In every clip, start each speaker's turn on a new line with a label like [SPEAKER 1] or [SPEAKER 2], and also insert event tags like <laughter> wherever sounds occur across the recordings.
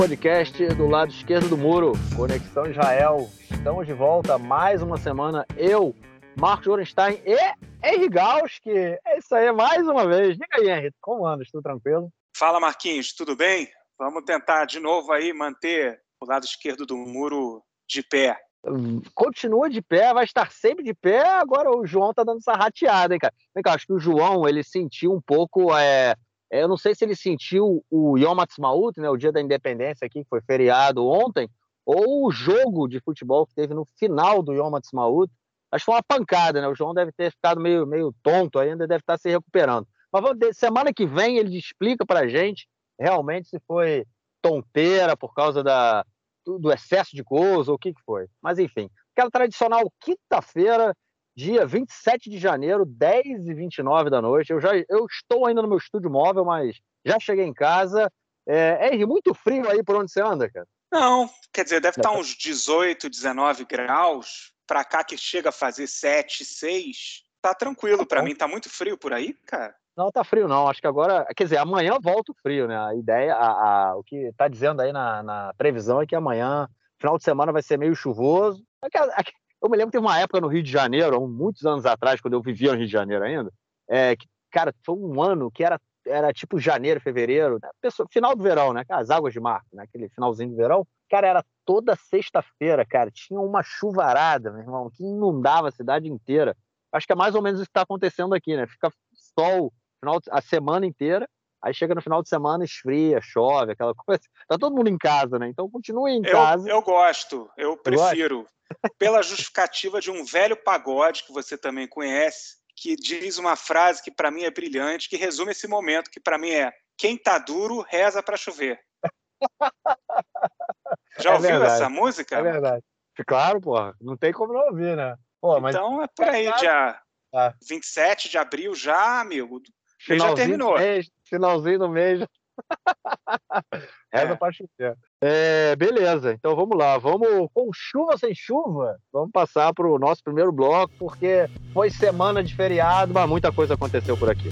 [SPEAKER 1] podcast do lado esquerdo do muro, Conexão Israel. Estamos de volta mais uma semana. Eu, Marcos Orenstein e Henry Gauski. É isso aí, mais uma vez. Diga aí, Henry, como anda? Tudo tranquilo?
[SPEAKER 2] Fala, Marquinhos, tudo bem? Vamos tentar de novo aí manter o lado esquerdo do muro de pé.
[SPEAKER 1] Continua de pé, vai estar sempre de pé. Agora o João tá dando essa rateada, hein, cara? Vem cá, acho que o João ele sentiu um pouco é, eu não sei se ele sentiu o Yom Ha'atzmaut, né, o dia da independência aqui, que foi feriado ontem, ou o jogo de futebol que teve no final do Yom Ha'atzmaut. Acho que foi uma pancada, né? O João deve ter ficado meio, meio tonto ainda, deve estar se recuperando. Mas vamos, semana que vem ele explica para a gente realmente se foi tonteira por causa da, do, do excesso de gols ou o que, que foi. Mas enfim, aquela tradicional quinta-feira dia 27 de janeiro, 10 e 29 da noite. Eu já eu estou ainda no meu estúdio móvel, mas já cheguei em casa. É, é muito frio aí por onde você anda, cara?
[SPEAKER 2] Não, quer dizer, deve estar uns 18, 19 graus. Para cá que chega a fazer 7, 6. Tá tranquilo, para mim tá muito frio por aí, cara.
[SPEAKER 1] Não tá frio, não. Acho que agora, quer dizer, amanhã volta o frio, né? A ideia, a, a, o que tá dizendo aí na, na previsão é que amanhã, final de semana, vai ser meio chuvoso. Eu me lembro que teve uma época no Rio de Janeiro, muitos anos atrás, quando eu vivia no Rio de Janeiro ainda, é, que, cara, foi um ano que era, era tipo janeiro, fevereiro, né? Pessoa, final do verão, né? As águas de mar, né? aquele finalzinho do verão. Cara, era toda sexta-feira, cara, tinha uma chuvarada, meu irmão, que inundava a cidade inteira. Acho que é mais ou menos isso que está acontecendo aqui, né? Fica sol final, a semana inteira, aí chega no final de semana, esfria, chove, aquela <laughs> coisa. Tá todo mundo em casa, né? Então continue em
[SPEAKER 2] eu,
[SPEAKER 1] casa.
[SPEAKER 2] Eu gosto, eu prefiro pela justificativa de um velho pagode que você também conhece, que diz uma frase que para mim é brilhante, que resume esse momento, que para mim é: quem tá duro reza para chover. <laughs> Já é ouviu verdade. essa música?
[SPEAKER 1] É verdade. Claro, porra. Não tem como não ouvir, né?
[SPEAKER 2] Pô, mas... Então é por aí, dia ah. 27 de abril já, amigo. Já terminou.
[SPEAKER 1] Mês, finalzinho do mês. <laughs> Reza é. pra chover. É, beleza, então vamos lá. Vamos com chuva sem chuva. Vamos passar para o nosso primeiro bloco, porque foi semana de feriado, mas muita coisa aconteceu por aqui.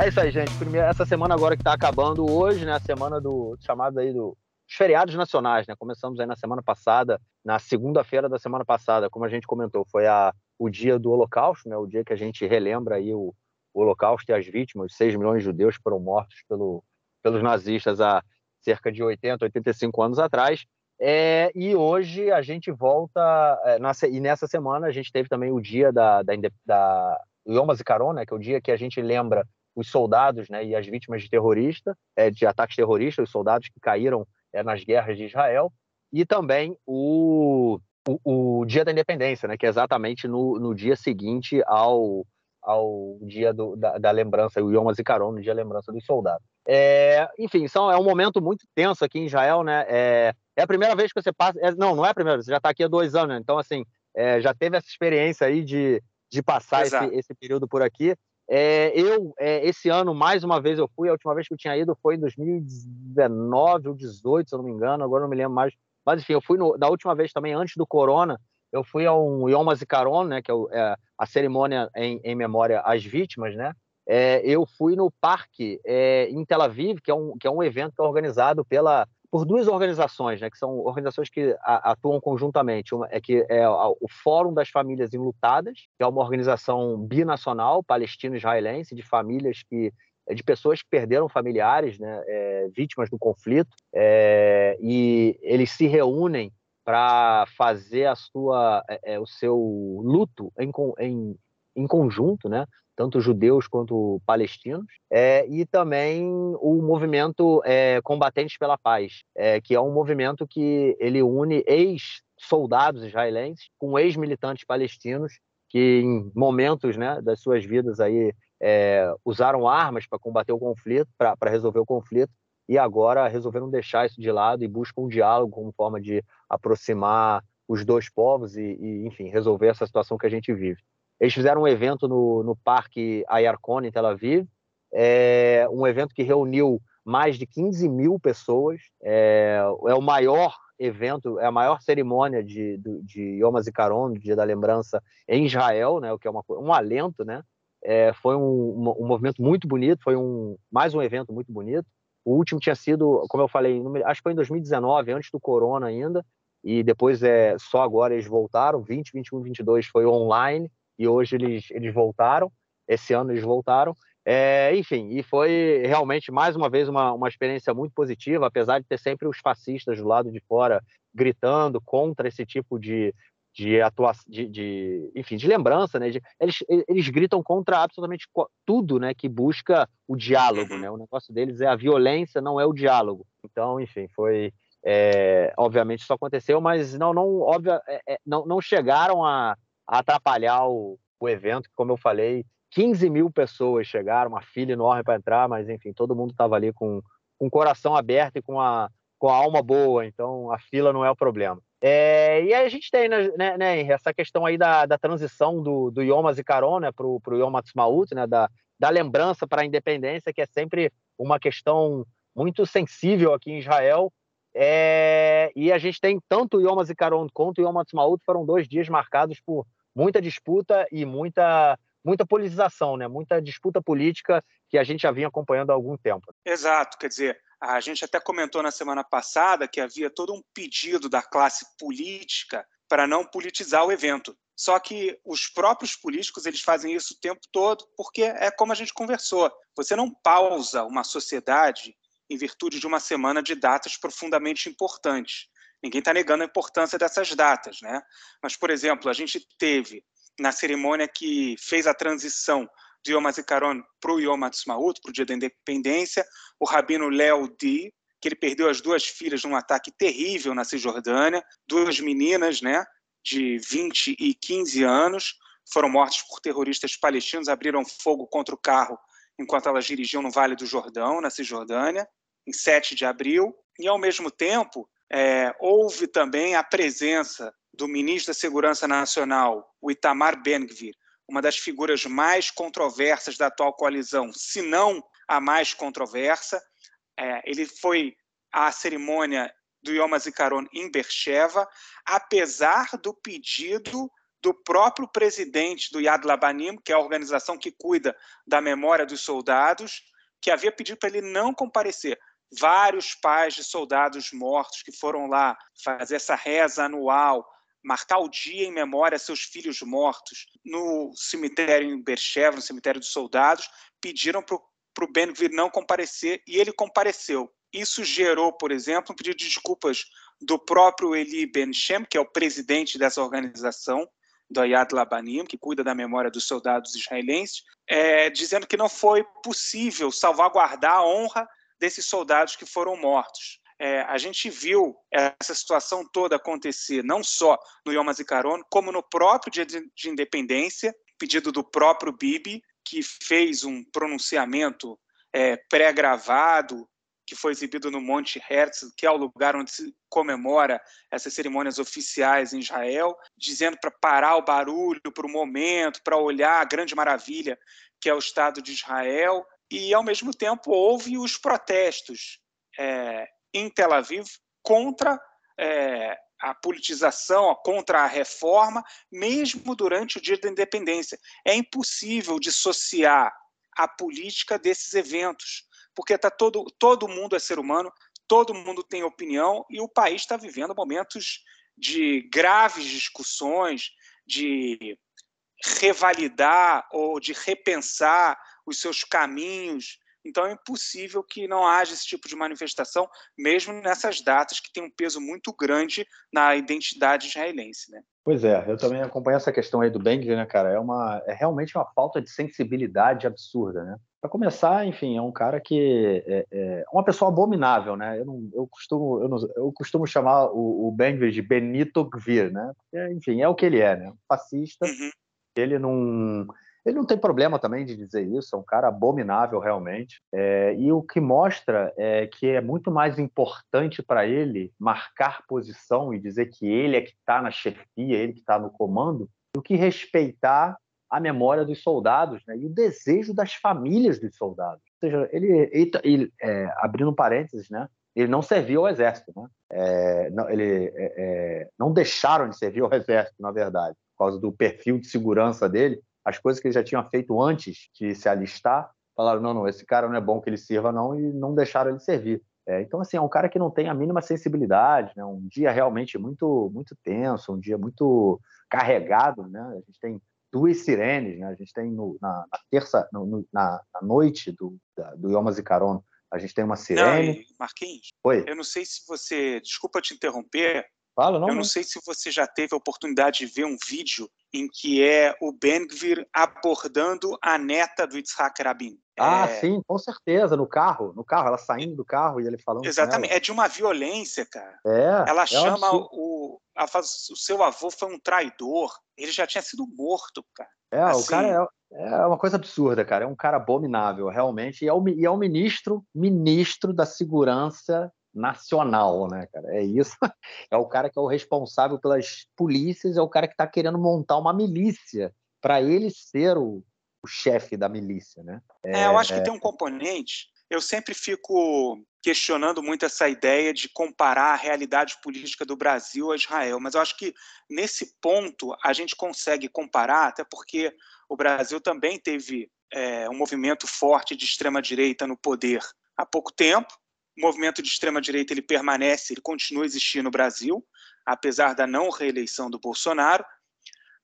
[SPEAKER 1] É isso aí, gente. Primeiro, essa semana agora que está acabando hoje, né? A semana do chamado aí do feriados nacionais, né? Começamos aí na semana passada, na segunda-feira da semana passada, como a gente comentou, foi a, o dia do Holocausto, né? O dia que a gente relembra aí o, o Holocausto e as vítimas, 6 milhões de judeus foram mortos pelo, pelos nazistas há cerca de 80, 85 anos atrás. É, e hoje a gente volta, é, e nessa semana a gente teve também o dia da, da, da Yom HaZikaron, né, que é o dia que a gente lembra os soldados né, e as vítimas de terrorista, é, de ataques terroristas, os soldados que caíram é, nas guerras de Israel, e também o, o, o, dia da independência, né, que é exatamente no, no dia seguinte ao, ao dia do, da, da, lembrança, o Yom HaZikaron, no dia da lembrança dos soldados. É, enfim, são, é um momento muito tenso aqui em Israel, né? É, é a primeira vez que você passa. É, não, não é a primeira vez, você já está aqui há dois anos, né? Então, assim, é, já teve essa experiência aí de, de passar esse, esse, período por aqui. É, eu, é, esse ano, mais uma vez eu fui, a última vez que eu tinha ido foi em 2019 ou 2018, se eu não me engano, agora não me lembro mais. Mas, enfim, eu fui no, da última vez também, antes do Corona, eu fui a um Yom HaZikaron, né, que é, é a cerimônia em, em, memória às vítimas, né? É, eu fui no parque é, em Tel Aviv, que é um, que é um evento que é organizado pela, por duas organizações, né, que são organizações que a, atuam conjuntamente. Uma é que é o Fórum das Famílias Enlutadas, que é uma organização binacional palestino-israelense de famílias que de pessoas que perderam familiares, né, é, vítimas do conflito, é, e eles se reúnem para fazer a sua, é, é, o seu luto em, em, em conjunto, né? tanto judeus quanto palestinos, é, e também o movimento é, Combatentes pela Paz, é, que é um movimento que ele une ex-soldados israelenses com ex-militantes palestinos que em momentos né, das suas vidas aí é, usaram armas para combater o conflito, para resolver o conflito, e agora resolveram deixar isso de lado e buscam um diálogo como forma de aproximar os dois povos e, e enfim, resolver essa situação que a gente vive. Eles fizeram um evento no, no Parque Ayarkon, em Tel Aviv, é um evento que reuniu mais de 15 mil pessoas, é, é o maior evento, é a maior cerimônia de, de, de Yom HaZikaron, Dia da Lembrança, em Israel, né, o que é uma, um alento, né? É, foi um, um, movimento muito bonito, foi um, mais um evento muito bonito. O último tinha sido, como eu falei, acho que foi em 2019, antes do corona ainda, e depois é só agora eles voltaram, 20, 21, 22 foi online, e hoje eles, eles voltaram, esse ano eles voltaram. É, enfim, e foi realmente, mais uma vez, uma, uma experiência muito positiva, apesar de ter sempre os fascistas do lado de fora gritando contra esse tipo de, de atuação, de, de, enfim, de lembrança, né? De, eles, eles gritam contra absolutamente tudo, né? Que busca o diálogo, uhum. né? O negócio deles é a violência, não é o diálogo. Então, enfim, foi, é, obviamente isso aconteceu, mas não, não, óbvio, é, é não, não chegaram a, a atrapalhar o, o evento, que, como eu falei, 15 mil pessoas chegaram, uma fila enorme para entrar, mas enfim, todo mundo estava ali com, com o coração aberto e com a, com a alma boa, então a fila não é o problema. É, e a gente tem né, né, né essa questão aí da, da transição do, do Yom Hazikaron né, para o Yom Ha'atzmaut, né, da, da lembrança para a independência, que é sempre uma questão muito sensível aqui em Israel. É, e a gente tem tanto o Yom Hazikaron quanto o Yom Ha'atzmaut foram dois dias marcados por muita disputa e muita muita politização, né? muita disputa política que a gente já vinha acompanhando há algum tempo.
[SPEAKER 2] Exato, quer dizer, a gente até comentou na semana passada que havia todo um pedido da classe política para não politizar o evento. Só que os próprios políticos eles fazem isso o tempo todo, porque é como a gente conversou. Você não pausa uma sociedade em virtude de uma semana de datas profundamente importantes. Ninguém está negando a importância dessas datas, né? Mas, por exemplo, a gente teve na cerimônia que fez a transição do Yom HaZikaron para o Yom HaTzmaut, para o Dia da Independência, o rabino Léo Di, que ele perdeu as duas filhas num ataque terrível na Cisjordânia, duas meninas, né, de 20 e 15 anos, foram mortas por terroristas palestinos, abriram fogo contra o carro enquanto elas dirigiam no Vale do Jordão, na Cisjordânia, em 7 de abril. E, ao mesmo tempo, é, houve também a presença do ministro da Segurança Nacional, o Itamar Ben-Gvir, uma das figuras mais controversas da atual coalizão, se não a mais controversa. É, ele foi à cerimônia do Yom HaZikaron em Beersheba, apesar do pedido do próprio presidente do Yad Labanim, que é a organização que cuida da memória dos soldados, que havia pedido para ele não comparecer. Vários pais de soldados mortos que foram lá fazer essa reza anual marcar o dia em memória a seus filhos mortos no cemitério em Beersheba, no cemitério dos soldados, pediram para o Ben Gvir não comparecer e ele compareceu. Isso gerou, por exemplo, um pedido de desculpas do próprio Eli Ben Shem, que é o presidente dessa organização, do Ayad Labanim, que cuida da memória dos soldados israelenses, é, dizendo que não foi possível salvaguardar a honra desses soldados que foram mortos é, a gente viu essa situação toda acontecer não só no Yom HaZikaron, como no próprio dia de, de independência, pedido do próprio Bibi, que fez um pronunciamento é, pré-gravado, que foi exibido no Monte Herzl, que é o lugar onde se comemora essas cerimônias oficiais em Israel, dizendo para parar o barulho por um momento, para olhar a grande maravilha que é o Estado de Israel. E, ao mesmo tempo, houve os protestos é, em Tel Aviv contra é, a politização, contra a reforma, mesmo durante o dia da independência. É impossível dissociar a política desses eventos, porque tá todo, todo mundo é ser humano, todo mundo tem opinião e o país está vivendo momentos de graves discussões, de revalidar ou de repensar os seus caminhos então é impossível que não haja esse tipo de manifestação, mesmo nessas datas que tem um peso muito grande na identidade israelense. Né?
[SPEAKER 1] Pois é, eu também acompanho essa questão aí do Bengler, né, cara? É, uma, é realmente uma falta de sensibilidade absurda, né? Para começar, enfim, é um cara que é, é uma pessoa abominável, né? Eu, não, eu costumo eu, não, eu, costumo chamar o, o Bengler de Benito Gvir, né? Porque, enfim, é o que ele é, né? Fascista. Uhum. Ele não ele não tem problema também de dizer isso, é um cara abominável realmente. É, e o que mostra é que é muito mais importante para ele marcar posição e dizer que ele é que está na chefia, ele que está no comando, do que respeitar a memória dos soldados né, e o desejo das famílias dos soldados. Ou seja, ele, ele, ele é, abrindo parênteses, né, ele não serviu ao exército, né? É, não, ele, é, é, não deixaram de servir ao exército, na verdade, por causa do perfil de segurança dele as coisas que ele já tinha feito antes de se alistar, falaram, não, não, esse cara não é bom que ele sirva não, e não deixaram ele servir. É, então, assim, é um cara que não tem a mínima sensibilidade, né? um dia realmente muito, muito tenso, um dia muito carregado, né? A gente tem duas sirenes, né? A gente tem no, na, na, terça, no, na, na, noite do, da, do Yom Zikaron, a gente tem uma sirene.
[SPEAKER 2] Não, Marquinhos,
[SPEAKER 1] Oi?
[SPEAKER 2] eu não sei se você, desculpa te interromper,
[SPEAKER 1] Fala, não,
[SPEAKER 2] eu não, não sei se você já teve a oportunidade de ver um vídeo em que é o Ben-Gvir abordando a neta do Yitzhak Rabin.
[SPEAKER 1] Ah, é... sim, com certeza, no carro, no carro, ela saindo do carro e ele falando
[SPEAKER 2] Exatamente, é de uma violência, cara.
[SPEAKER 1] É,
[SPEAKER 2] ela
[SPEAKER 1] é
[SPEAKER 2] chama o, ela o seu avô foi um traidor, ele já tinha sido morto, cara.
[SPEAKER 1] É, assim... o cara é, é, uma coisa absurda, cara, é um cara abominável, realmente, e é o, e é o ministro, ministro da segurança nacional, né, cara? É isso. <laughs> É o cara que é o responsável pelas polícias, é o cara que está querendo montar uma milícia para ele ser o, o chefe da milícia, né?
[SPEAKER 2] É, é, eu acho que é. tem um componente. Eu sempre fico questionando muito essa ideia de comparar a realidade política do Brasil a Israel, mas eu acho que nesse ponto a gente consegue comparar, até porque o Brasil também teve é, um movimento forte de extrema direita no poder há pouco tempo, o movimento de extrema direita ele permanece, ele continua a existir no Brasil, apesar da não reeleição do Bolsonaro.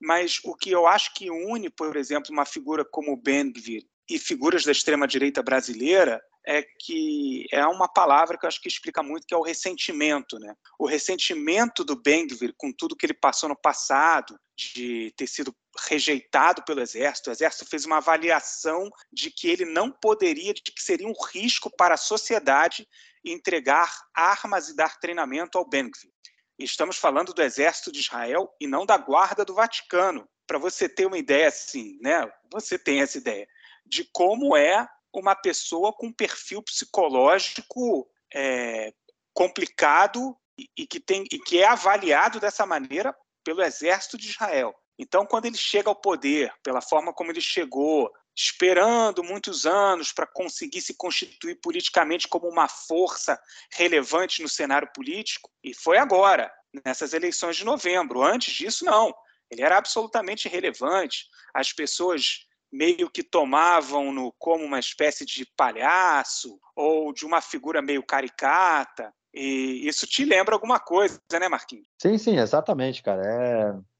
[SPEAKER 2] Mas o que eu acho que une, por exemplo, uma figura como Ben-Gvir e figuras da extrema direita brasileira é que é uma palavra que eu acho que explica muito, que é o ressentimento. Né? O ressentimento do Ben-Gvir com tudo que ele passou no passado, de ter sido rejeitado pelo exército. O exército fez uma avaliação de que ele não poderia, de que seria um risco para a sociedade entregar armas e dar treinamento ao Ben-Gvir. Estamos falando do exército de Israel e não da guarda do Vaticano. Para você ter uma ideia assim, né? Você tem essa ideia de como é uma pessoa com perfil psicológico é, complicado e, que tem, e que é avaliado dessa maneira pelo exército de Israel. Então, quando ele chega ao poder, pela forma como ele chegou, esperando muitos anos para conseguir se constituir politicamente como uma força relevante no cenário político, e foi agora, nessas eleições de novembro. Antes disso, não. Ele era absolutamente irrelevante. As pessoas meio que tomavam-no como uma espécie de palhaço ou de uma figura meio caricata. E isso te lembra alguma coisa, né, Marquinhos?
[SPEAKER 1] Sim, sim, exatamente, cara.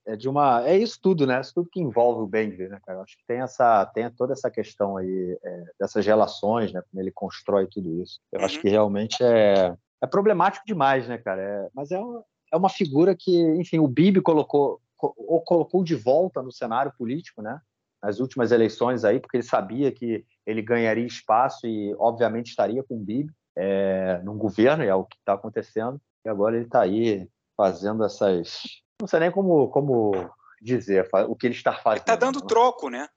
[SPEAKER 1] É, é de uma. É isso tudo, né? Isso tudo que envolve o Benvir, né, cara? Acho que tem essa, tem toda essa questão aí é, dessas relações, né? Como ele constrói tudo isso. Eu uhum. acho que realmente é, é problemático demais, né, cara? É, mas é uma, é uma figura que, enfim, o Bibi colocou, ou colocou de volta no cenário político, né? Nas últimas eleições aí, porque ele sabia que ele ganharia espaço e, obviamente, estaria com o Bibi é, num governo, é o que está acontecendo, e agora ele está aí fazendo essas. Não sei nem como, como dizer o que ele está fazendo.
[SPEAKER 2] Está dando troco, né?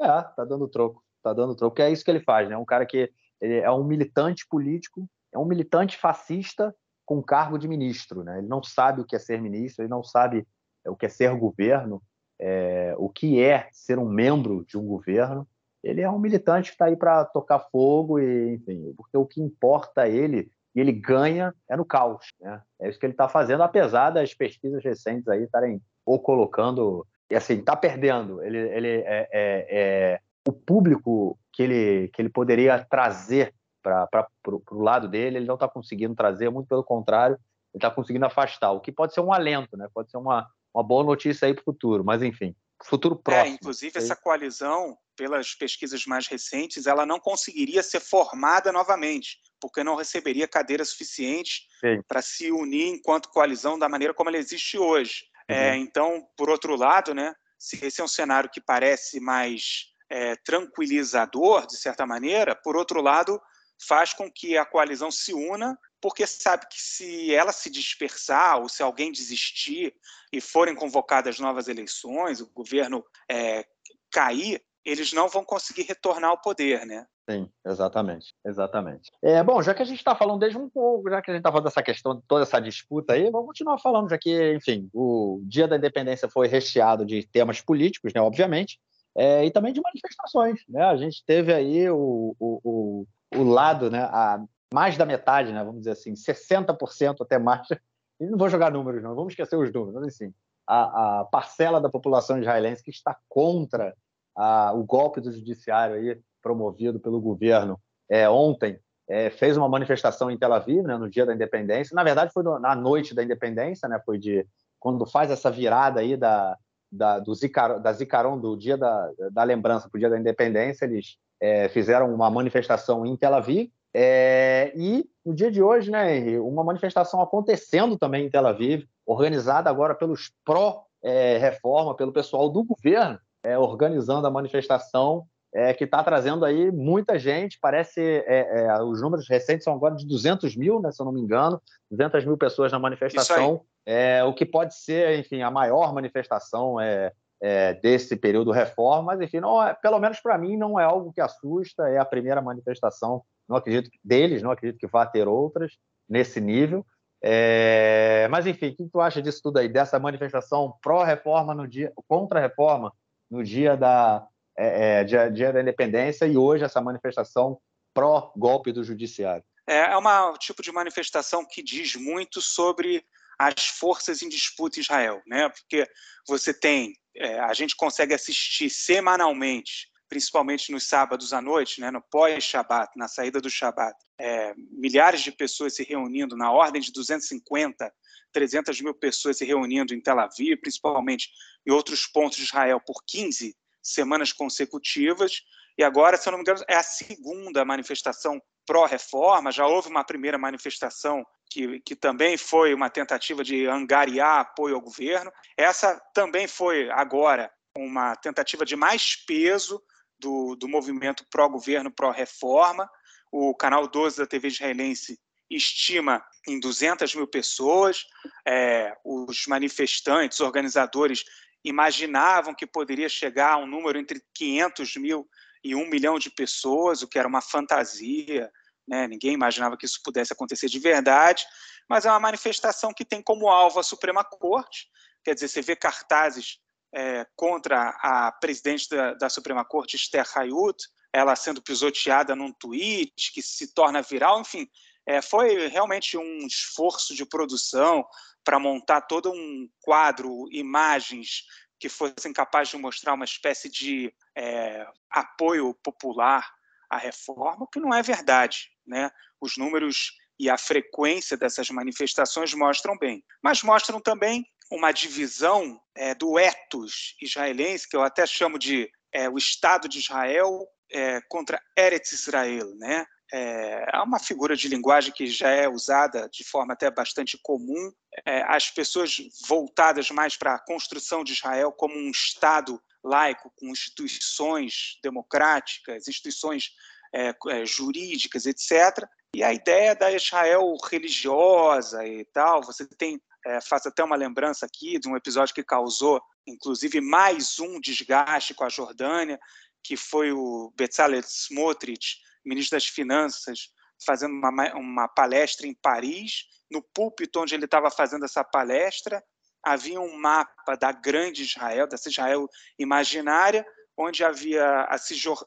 [SPEAKER 1] é, está dando troco. Está dando troco, que é isso que ele faz, né? Um cara que ele é um militante político, é um militante fascista com cargo de ministro, né? Ele não sabe o que é ser ministro, ele não sabe o que é ser governo, é, o que é ser um membro de um governo ele é um militante que está aí para tocar fogo e, enfim, porque o que importa a ele e ele ganha é no caos, né? É isso que ele está fazendo, apesar das pesquisas recentes aí estarem ou colocando, e assim, está perdendo. Ele, ele é, é, é, o público que ele que ele poderia trazer para o lado dele, ele não está conseguindo trazer, muito pelo contrário, ele está conseguindo afastar, o que pode ser um alento, né? Pode ser uma, uma boa notícia aí para o futuro, mas enfim, futuro é, próximo.
[SPEAKER 2] É, inclusive, essa coalizão, pelas pesquisas mais recentes, ela não conseguiria ser formada novamente, porque não receberia cadeira suficiente para se unir enquanto coalizão da maneira como ela existe hoje. É, uhum. É, então, por outro lado, né, se esse é um cenário que parece mais é, tranquilizador, de certa maneira, por outro lado, faz com que a coalizão se una porque sabe que se ela se dispersar ou se alguém desistir e forem convocadas novas eleições, o governo é, cair, eles não vão conseguir retornar ao poder, né?
[SPEAKER 1] Sim, exatamente, exatamente. É, bom, já que a gente está falando desde um pouco, já que a gente está falando dessa questão, toda essa disputa aí, vamos continuar falando, já que, enfim, o Dia da Independência foi recheado de temas políticos, né, obviamente, é, e também de manifestações, né? A gente teve aí o, o, o, o lado, né, a, mais da metade, né, vamos dizer assim, 60% até mais. <laughs> E não vou jogar números, não, vamos esquecer os números, mas assim, a, a parcela da população israelense que está contra a, o golpe do judiciário aí promovido pelo governo é, ontem é, fez uma manifestação em Tel Aviv né, no dia da independência. Na verdade, foi no, na noite da independência, né, foi de quando faz essa virada aí da, da, do Zicar, da Zicaron, do dia da, da lembrança para o dia da independência, eles é, fizeram uma manifestação em Tel Aviv. É, e no dia de hoje, né, Henry, uma manifestação acontecendo também em Tel Aviv, organizada agora pelos pró-reforma, pelo pessoal do governo, é, organizando a manifestação é, que está trazendo aí muita gente. Parece é, é, os números recentes são agora de 200 mil, né, se eu não me engano, 200 mil pessoas na manifestação, é, o que pode ser, enfim, a maior manifestação é, é, desse período reforma. Mas, enfim, não é, pelo menos para mim, não é algo que assusta. É a primeira manifestação. Não acredito deles, não acredito que vá ter outras nesse nível. É, mas, enfim, o que tu acha disso tudo aí, dessa manifestação pró-reforma no dia, contra-reforma no dia da, é, é, dia, dia, da independência e hoje essa manifestação pró-golpe do judiciário.
[SPEAKER 2] É, é um tipo de manifestação que diz muito sobre as forças em disputa em Israel, né? Porque você tem, é, a gente consegue assistir semanalmente, principalmente nos sábados à noite, né, no pós-Shabat, na saída do Shabat, é, milhares de pessoas se reunindo, na ordem de 250, 300 mil pessoas se reunindo em Tel Aviv, principalmente em outros pontos de Israel, por 15 semanas consecutivas. E agora, se eu não me engano, é a segunda manifestação pró-reforma. Já houve uma primeira manifestação que, que também foi uma tentativa de angariar apoio ao governo. Essa também foi agora uma tentativa de mais peso do, do movimento pró-governo, pró-reforma. O canal 12 da TV israelense estima em 200 mil pessoas. É, os manifestantes, organizadores, imaginavam que poderia chegar a um número entre 500 mil e um milhão de pessoas, o que era uma fantasia. Né? Ninguém imaginava que isso pudesse acontecer de verdade, mas é uma manifestação que tem como alvo a Suprema Corte. Quer dizer, você vê cartazes é, contra a presidente da, da Suprema Corte, Esther Hayut, ela sendo pisoteada num tweet que se torna viral, enfim, é, foi realmente um esforço de produção para montar todo um quadro, imagens que fossem capazes de mostrar uma espécie de é, apoio popular à reforma, o que não é verdade. Né? Os números e a frequência dessas manifestações mostram bem, mas mostram também uma divisão é, do ethos israelense, que eu até chamo de é, o Estado de Israel é, contra Eretz Israel, né? É, é uma figura de linguagem que já é usada de forma até bastante comum. É, as pessoas voltadas mais para a construção de Israel como um Estado laico, com instituições democráticas, instituições é, jurídicas, etc. E a ideia da Israel religiosa e tal, você tem, é, faz até uma lembrança aqui de um episódio que causou, inclusive, mais um desgaste com a Jordânia, que foi o Bezalel Smotrich, ministro das Finanças, fazendo uma, uma palestra em Paris. No púlpito onde ele estava fazendo essa palestra, havia um mapa da grande Israel, dessa Israel imaginária, onde havia a,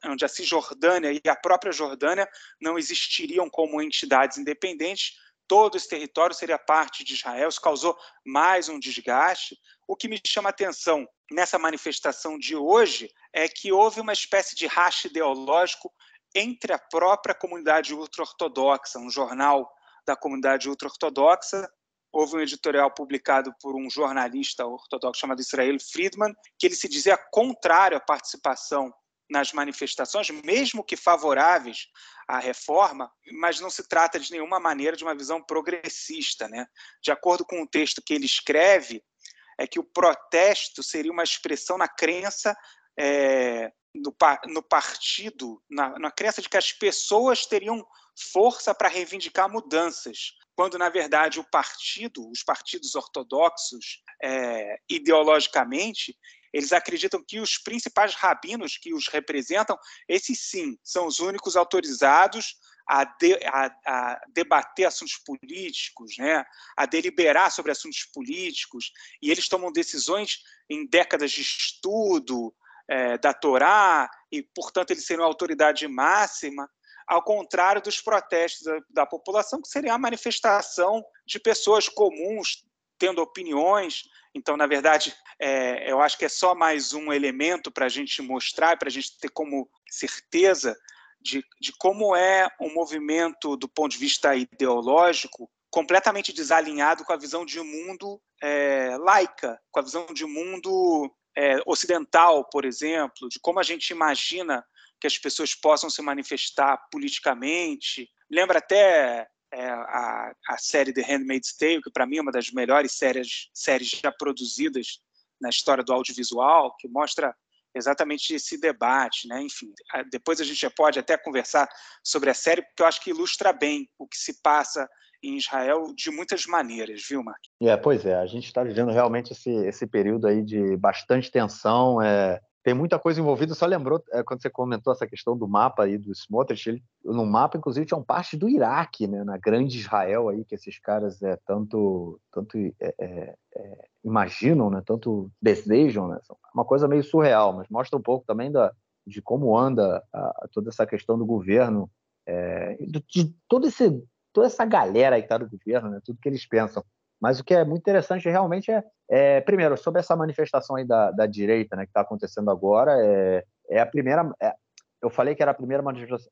[SPEAKER 2] onde a Cisjordânia e a própria Jordânia não existiriam como entidades independentes, todo esse território seria parte de Israel. Isso causou mais um desgaste. O que me chama a atenção nessa manifestação de hoje é que houve uma espécie de racha ideológico entre a própria comunidade ultra-ortodoxa, um jornal da comunidade ultra-ortodoxa. Houve um editorial publicado por um jornalista ortodoxo chamado Israel Friedman, que ele se dizia contrário à participação nas manifestações, mesmo que favoráveis à reforma, mas não se trata de nenhuma maneira de uma visão progressista. Né? De acordo com o texto que ele escreve, é que o protesto seria uma expressão na crença é, no, no partido, na, na crença de que as pessoas teriam força para reivindicar mudanças, quando na verdade o partido, os partidos ortodoxos, é, ideologicamente, eles acreditam que os principais rabinos que os representam, esses sim, são os únicos autorizados a, de, a, a, debater assuntos políticos, né? a deliberar sobre assuntos políticos, e eles tomam decisões em décadas de estudo, é, da Torá, e, portanto, eles seriam a autoridade máxima, ao contrário dos protestos da, da população, que seria a manifestação de pessoas comuns, tendo opiniões. Então, na verdade, é, eu acho que é só mais um elemento para a gente mostrar, para a gente ter como certeza de, de como é um movimento do ponto de vista ideológico completamente desalinhado com a visão de mundo é, laica, com a visão de mundo é, ocidental, por exemplo, de como a gente imagina que as pessoas possam se manifestar politicamente. Lembra até é, a, a, série The Handmaid's Tale, que para mim é uma das melhores séries, séries já produzidas na história do audiovisual, que mostra exatamente esse debate, né? Enfim, depois a gente já pode até conversar sobre a série, porque eu acho que ilustra bem o que se passa em Israel de muitas maneiras, viu, Mark?
[SPEAKER 1] É, pois é, a gente está vivendo realmente esse, esse período aí de bastante tensão, é, tem muita coisa envolvida. Só lembrou, é, quando você comentou essa questão do mapa aí do Smotrich, ele, no mapa, inclusive, tinha um parte do Iraque, né, na grande Israel aí, que esses caras é, tanto, tanto é, é, é imaginam, né, tanto desejam. Né, uma coisa meio surreal, mas mostra um pouco também da, de como anda a, toda essa questão do governo, é, de, de todo esse toda essa galera aí que está no governo, né, tudo que eles pensam. Mas o que é muito interessante realmente é, é primeiro, sobre essa manifestação aí da, da direita né, que está acontecendo agora, é, é a primeira. É, eu falei que era a primeira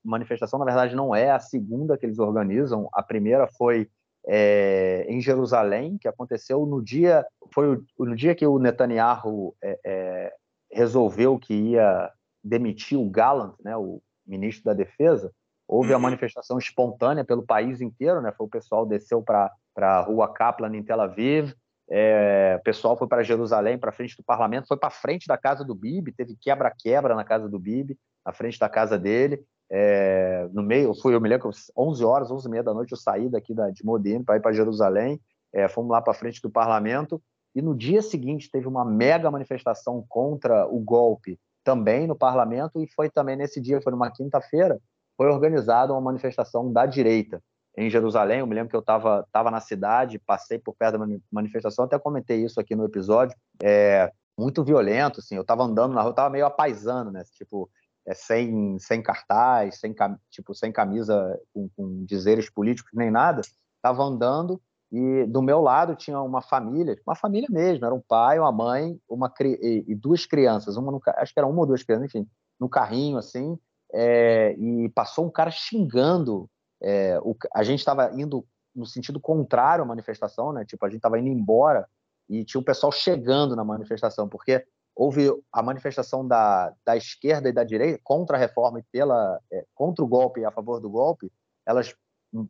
[SPEAKER 1] manifestação, na verdade não é a segunda que eles organizam. A primeira foi é, em Jerusalém, que aconteceu no dia foi o, no dia que o Netanyahu é, é, resolveu que ia demitir o Gallant, né, o ministro da Defesa. Houve a uhum. manifestação espontânea pelo país inteiro, né? Foi o pessoal desceu para a rua Kaplan em Tel Aviv, é, o pessoal foi para Jerusalém, para frente do parlamento, foi para frente da casa do Bibi, teve quebra-quebra na casa do Bibi, na frente da casa dele. É, no meio, eu fui, eu me lembro, 11 horas, 11 e meia da noite, eu saí daqui da, de Modena para ir para Jerusalém, é, fomos lá para frente do parlamento, e no dia seguinte teve uma mega manifestação contra o golpe também no parlamento, e foi também nesse dia, foi numa quinta-feira, foi organizada uma manifestação da direita em Jerusalém. Eu me lembro que eu estava tava na cidade, passei por perto da manifestação, até comentei isso aqui no episódio. É muito violento, assim. Eu estava andando na rua, estava meio apaisando, né? Tipo, é, sem, sem cartaz, sem, tipo, sem camisa com, com dizeres políticos nem nada. Estava andando e do meu lado tinha uma família, uma família mesmo, era um pai, uma mãe, uma e, e duas crianças, uma no, acho que era uma ou duas crianças, enfim, no carrinho assim, é, e passou um cara xingando. É, o, a gente estava indo no sentido contrário à manifestação, né? Tipo, a gente estava indo embora e tinha o pessoal chegando na manifestação, porque houve a manifestação da, da esquerda e da direita contra a reforma e pela é, contra o golpe e a favor do golpe, elas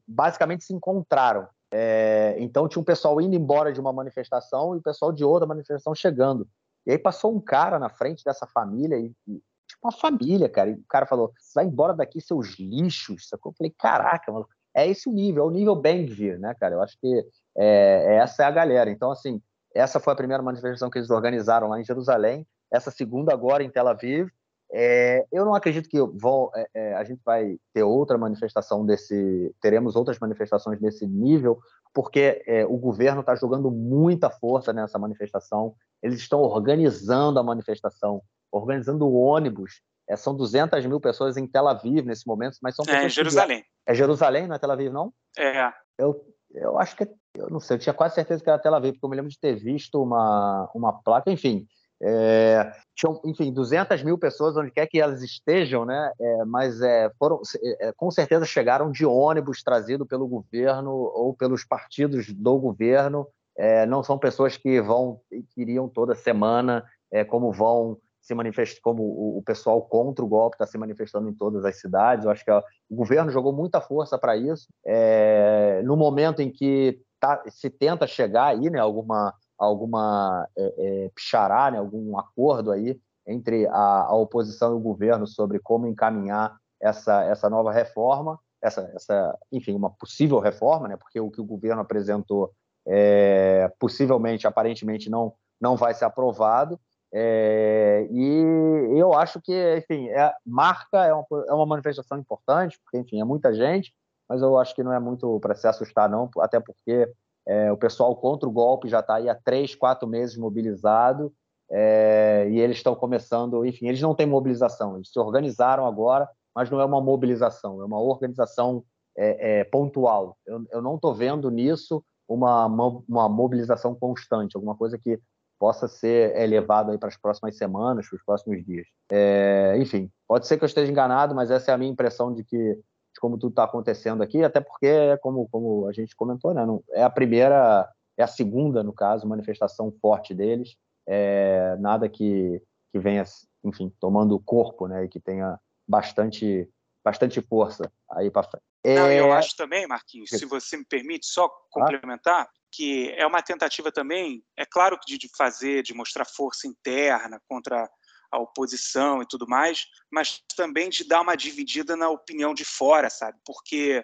[SPEAKER 1] basicamente se encontraram. É, então tinha um pessoal indo embora de uma manifestação e o pessoal de outra manifestação chegando. E aí passou um cara na frente dessa família e, e tipo uma família, cara. E o cara falou: vai embora daqui, seus lixos. Sacou? Eu falei: caraca, mano, é esse o nível, é o nível Bengvir, né, cara? Eu acho que é, essa é a galera. Então, assim, essa foi a primeira manifestação que eles organizaram lá em Jerusalém. Essa segunda agora em Tel Aviv. É, eu não acredito que vou, é, é, a gente vai ter outra manifestação desse, teremos outras manifestações desse nível, porque é, o governo está jogando muita força nessa manifestação. Eles estão organizando a manifestação, organizando o ônibus. É, são 200 mil pessoas em Tel Aviv nesse momento, mas são
[SPEAKER 2] É, Jerusalém.
[SPEAKER 1] Que... É Jerusalém, não é Tel Aviv, não?
[SPEAKER 2] É.
[SPEAKER 1] Eu, eu acho que, eu não sei, eu tinha quase certeza que era Tel Aviv, porque eu me lembro de ter visto uma, uma placa, enfim. É, tinham, enfim, 200 mil pessoas, onde quer que elas estejam, né? É, mas é, foram, é, com certeza chegaram de ônibus trazido pelo governo ou pelos partidos do governo. É, não são pessoas que vão que iriam toda semana, é, como vão se manifestar, como o, pessoal contra o golpe está se manifestando em todas as cidades. Eu acho que o governo jogou muita força para isso. É, no momento em que tá, se tenta chegar aí, né, alguma alguma é, é, pichará, né, algum acordo aí entre a, a, oposição e o governo sobre como encaminhar essa, essa nova reforma, essa, essa, enfim, uma possível reforma, né, porque o que o governo apresentou é, possivelmente, aparentemente, não, não vai ser aprovado. É, e eu acho que, enfim, é, marca é uma, é uma manifestação importante, porque, enfim, é muita gente, mas eu acho que não é muito para se assustar, não, até porque é, o pessoal contra o golpe já está aí há três, quatro meses mobilizado, é, e eles estão começando, enfim, eles não têm mobilização, eles se organizaram agora, mas não é uma mobilização, é uma organização é, pontual. Eu, eu não estou vendo nisso uma, uma mobilização constante, alguma coisa que possa ser elevado aí para as próximas semanas, para os próximos dias. É, enfim, pode ser que eu esteja enganado, mas essa é a minha impressão de que de como tudo está acontecendo aqui, até porque, como, como a gente comentou, né, não, é a primeira, é a segunda, no caso, manifestação forte deles, é, nada que, que venha, enfim, tomando corpo, né, e que tenha bastante, bastante força aí para frente.
[SPEAKER 2] É... Não, eu acho também, Marquinhos, se você me permite só complementar? Que é uma tentativa também, é claro que de fazer, de mostrar força interna contra a oposição e tudo mais, mas também de dar uma dividida na opinião de fora, sabe? Porque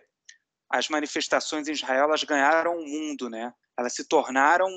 [SPEAKER 2] as manifestações em Israel elas ganharam o mundo, né? Elas se tornaram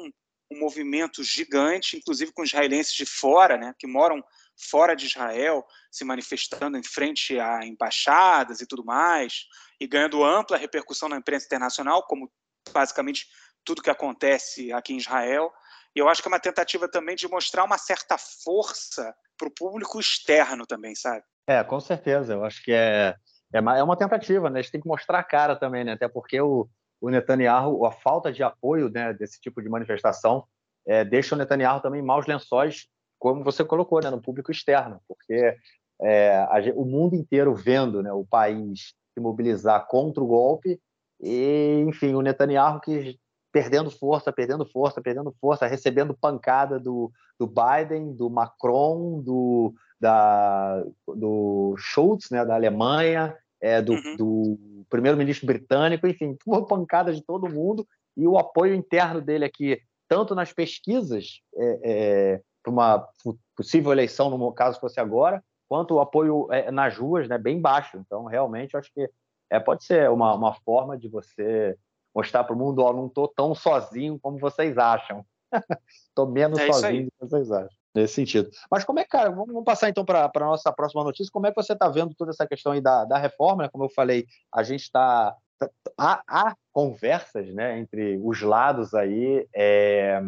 [SPEAKER 2] um movimento gigante, inclusive com israelenses de fora, né? Que moram fora de Israel, se manifestando em frente a embaixadas e tudo mais, e ganhando ampla repercussão na imprensa internacional, como basicamente tudo que acontece aqui em Israel. E eu acho que é uma tentativa também de mostrar uma certa força para o público externo também, sabe?
[SPEAKER 1] É, com certeza. Eu acho que é, é, uma, é uma tentativa, né? A gente tem que mostrar a cara também, né? Até porque o, o Netanyahu, a falta de apoio né, desse tipo de manifestação, é, deixa o Netanyahu também maus lençóis como você colocou, né, no público externo, porque é, a, o mundo inteiro vendo né, o país se mobilizar contra o golpe e, enfim, o Netanyahu que perdendo força, perdendo força, perdendo força, recebendo pancada do, do Biden, do Macron, do, da, do Schultz, né, da Alemanha, é, do, uhum. do primeiro-ministro britânico, enfim, <laughs> uma pancada de todo mundo e o apoio interno dele aqui, tanto nas pesquisas é, é, para uma possível eleição, no caso fosse agora, quanto o apoio é, nas ruas, né, bem baixo. Então, realmente, acho que é, pode ser uma, uma forma de você mostrar para o mundo, ó, não estou tão sozinho como vocês acham. <laughs> Estou menos é sozinho do que vocês acham. Nesse sentido. Mas como é, cara, vamos passar então para a nossa próxima notícia. Como é que você está vendo toda essa questão aí da, da reforma? Né? Como eu falei, a gente está. Tá, há, há, conversas né, entre os lados aí é,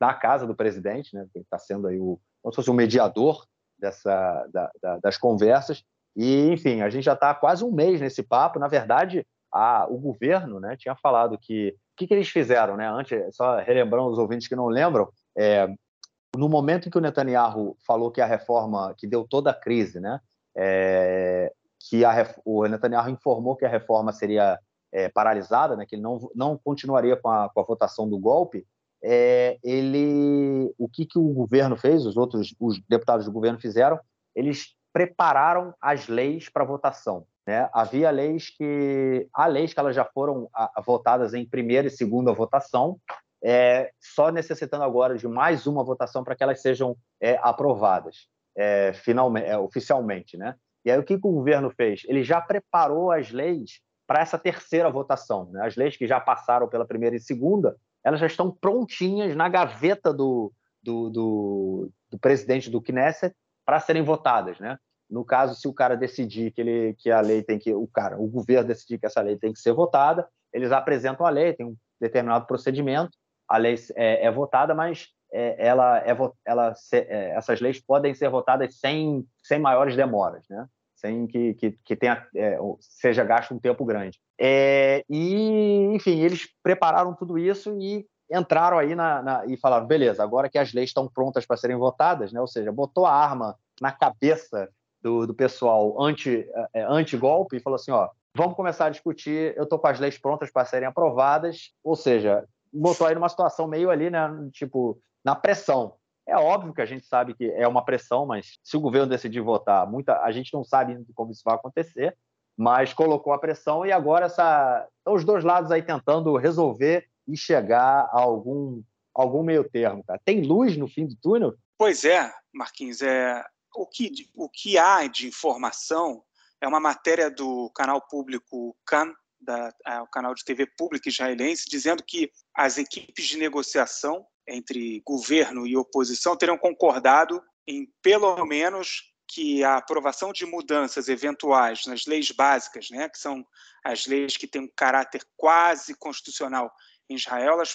[SPEAKER 1] da casa do presidente, né, que está sendo aí o, como se fosse o mediador dessa, da, da, das conversas. E, enfim, a gente já está quase um mês nesse papo. Na verdade, a, o governo né, tinha falado que. O que, que eles fizeram, né? Antes, só relembrando os ouvintes que não lembram, é, no momento em que o Netanyahu falou que a reforma, que deu toda a crise, né? É, que a, o Netanyahu informou que a reforma seria é, paralisada, né, que ele não, não continuaria com a, com a votação do golpe, é, ele, o que, que o governo fez, os outros os deputados do governo fizeram, eles prepararam as leis para votação. Né? Havia leis que há leis que elas já foram a, a, votadas em primeira e segunda votação, é, só necessitando agora de mais uma votação para que elas sejam é, aprovadas é, finalmente, é, oficialmente, né? E aí o que, que o governo fez? Ele já preparou as leis para essa terceira votação. Né? As leis que já passaram pela primeira e segunda, elas já estão prontinhas na gaveta do, do, do, do presidente do Knesset para serem votadas, né? No caso, se o cara decidir que, ele, que a lei tem que, o cara, o governo decidir que essa lei tem que ser votada, eles apresentam a lei, tem um determinado procedimento, a lei é, é votada, mas é, ela, é, ela é, essas leis podem ser votadas sem, sem maiores demoras, né? sem que, que, que tenha, é, seja gasto um tempo grande. É, e, enfim, eles prepararam tudo isso e entraram aí na, na, e falaram, beleza, agora que as leis estão prontas para serem votadas, né? ou seja, botou a arma na cabeça do, do pessoal anti, é, anti-golpe e falou assim, ó, vamos começar a discutir, eu estou com as leis prontas para serem aprovadas, ou seja, botou aí numa situação meio ali, né, tipo, na pressão. É óbvio que a gente sabe que é uma pressão, mas se o governo decidir votar, muita, a gente não sabe como isso vai acontecer, mas colocou a pressão e agora essa, estão os dois lados aí tentando resolver e chegar a algum, algum meio termo. Cara. Tem luz no fim do túnel?
[SPEAKER 2] Pois é, Marquinhos. É, o, que, o que há de informação é uma matéria do canal público CAN, da, é, o canal de TV pública israelense, dizendo que as equipes de negociação entre governo e oposição teriam concordado em, pelo menos, que a aprovação de mudanças eventuais nas leis básicas, né, que são as leis que têm um caráter quase constitucional em Israel, elas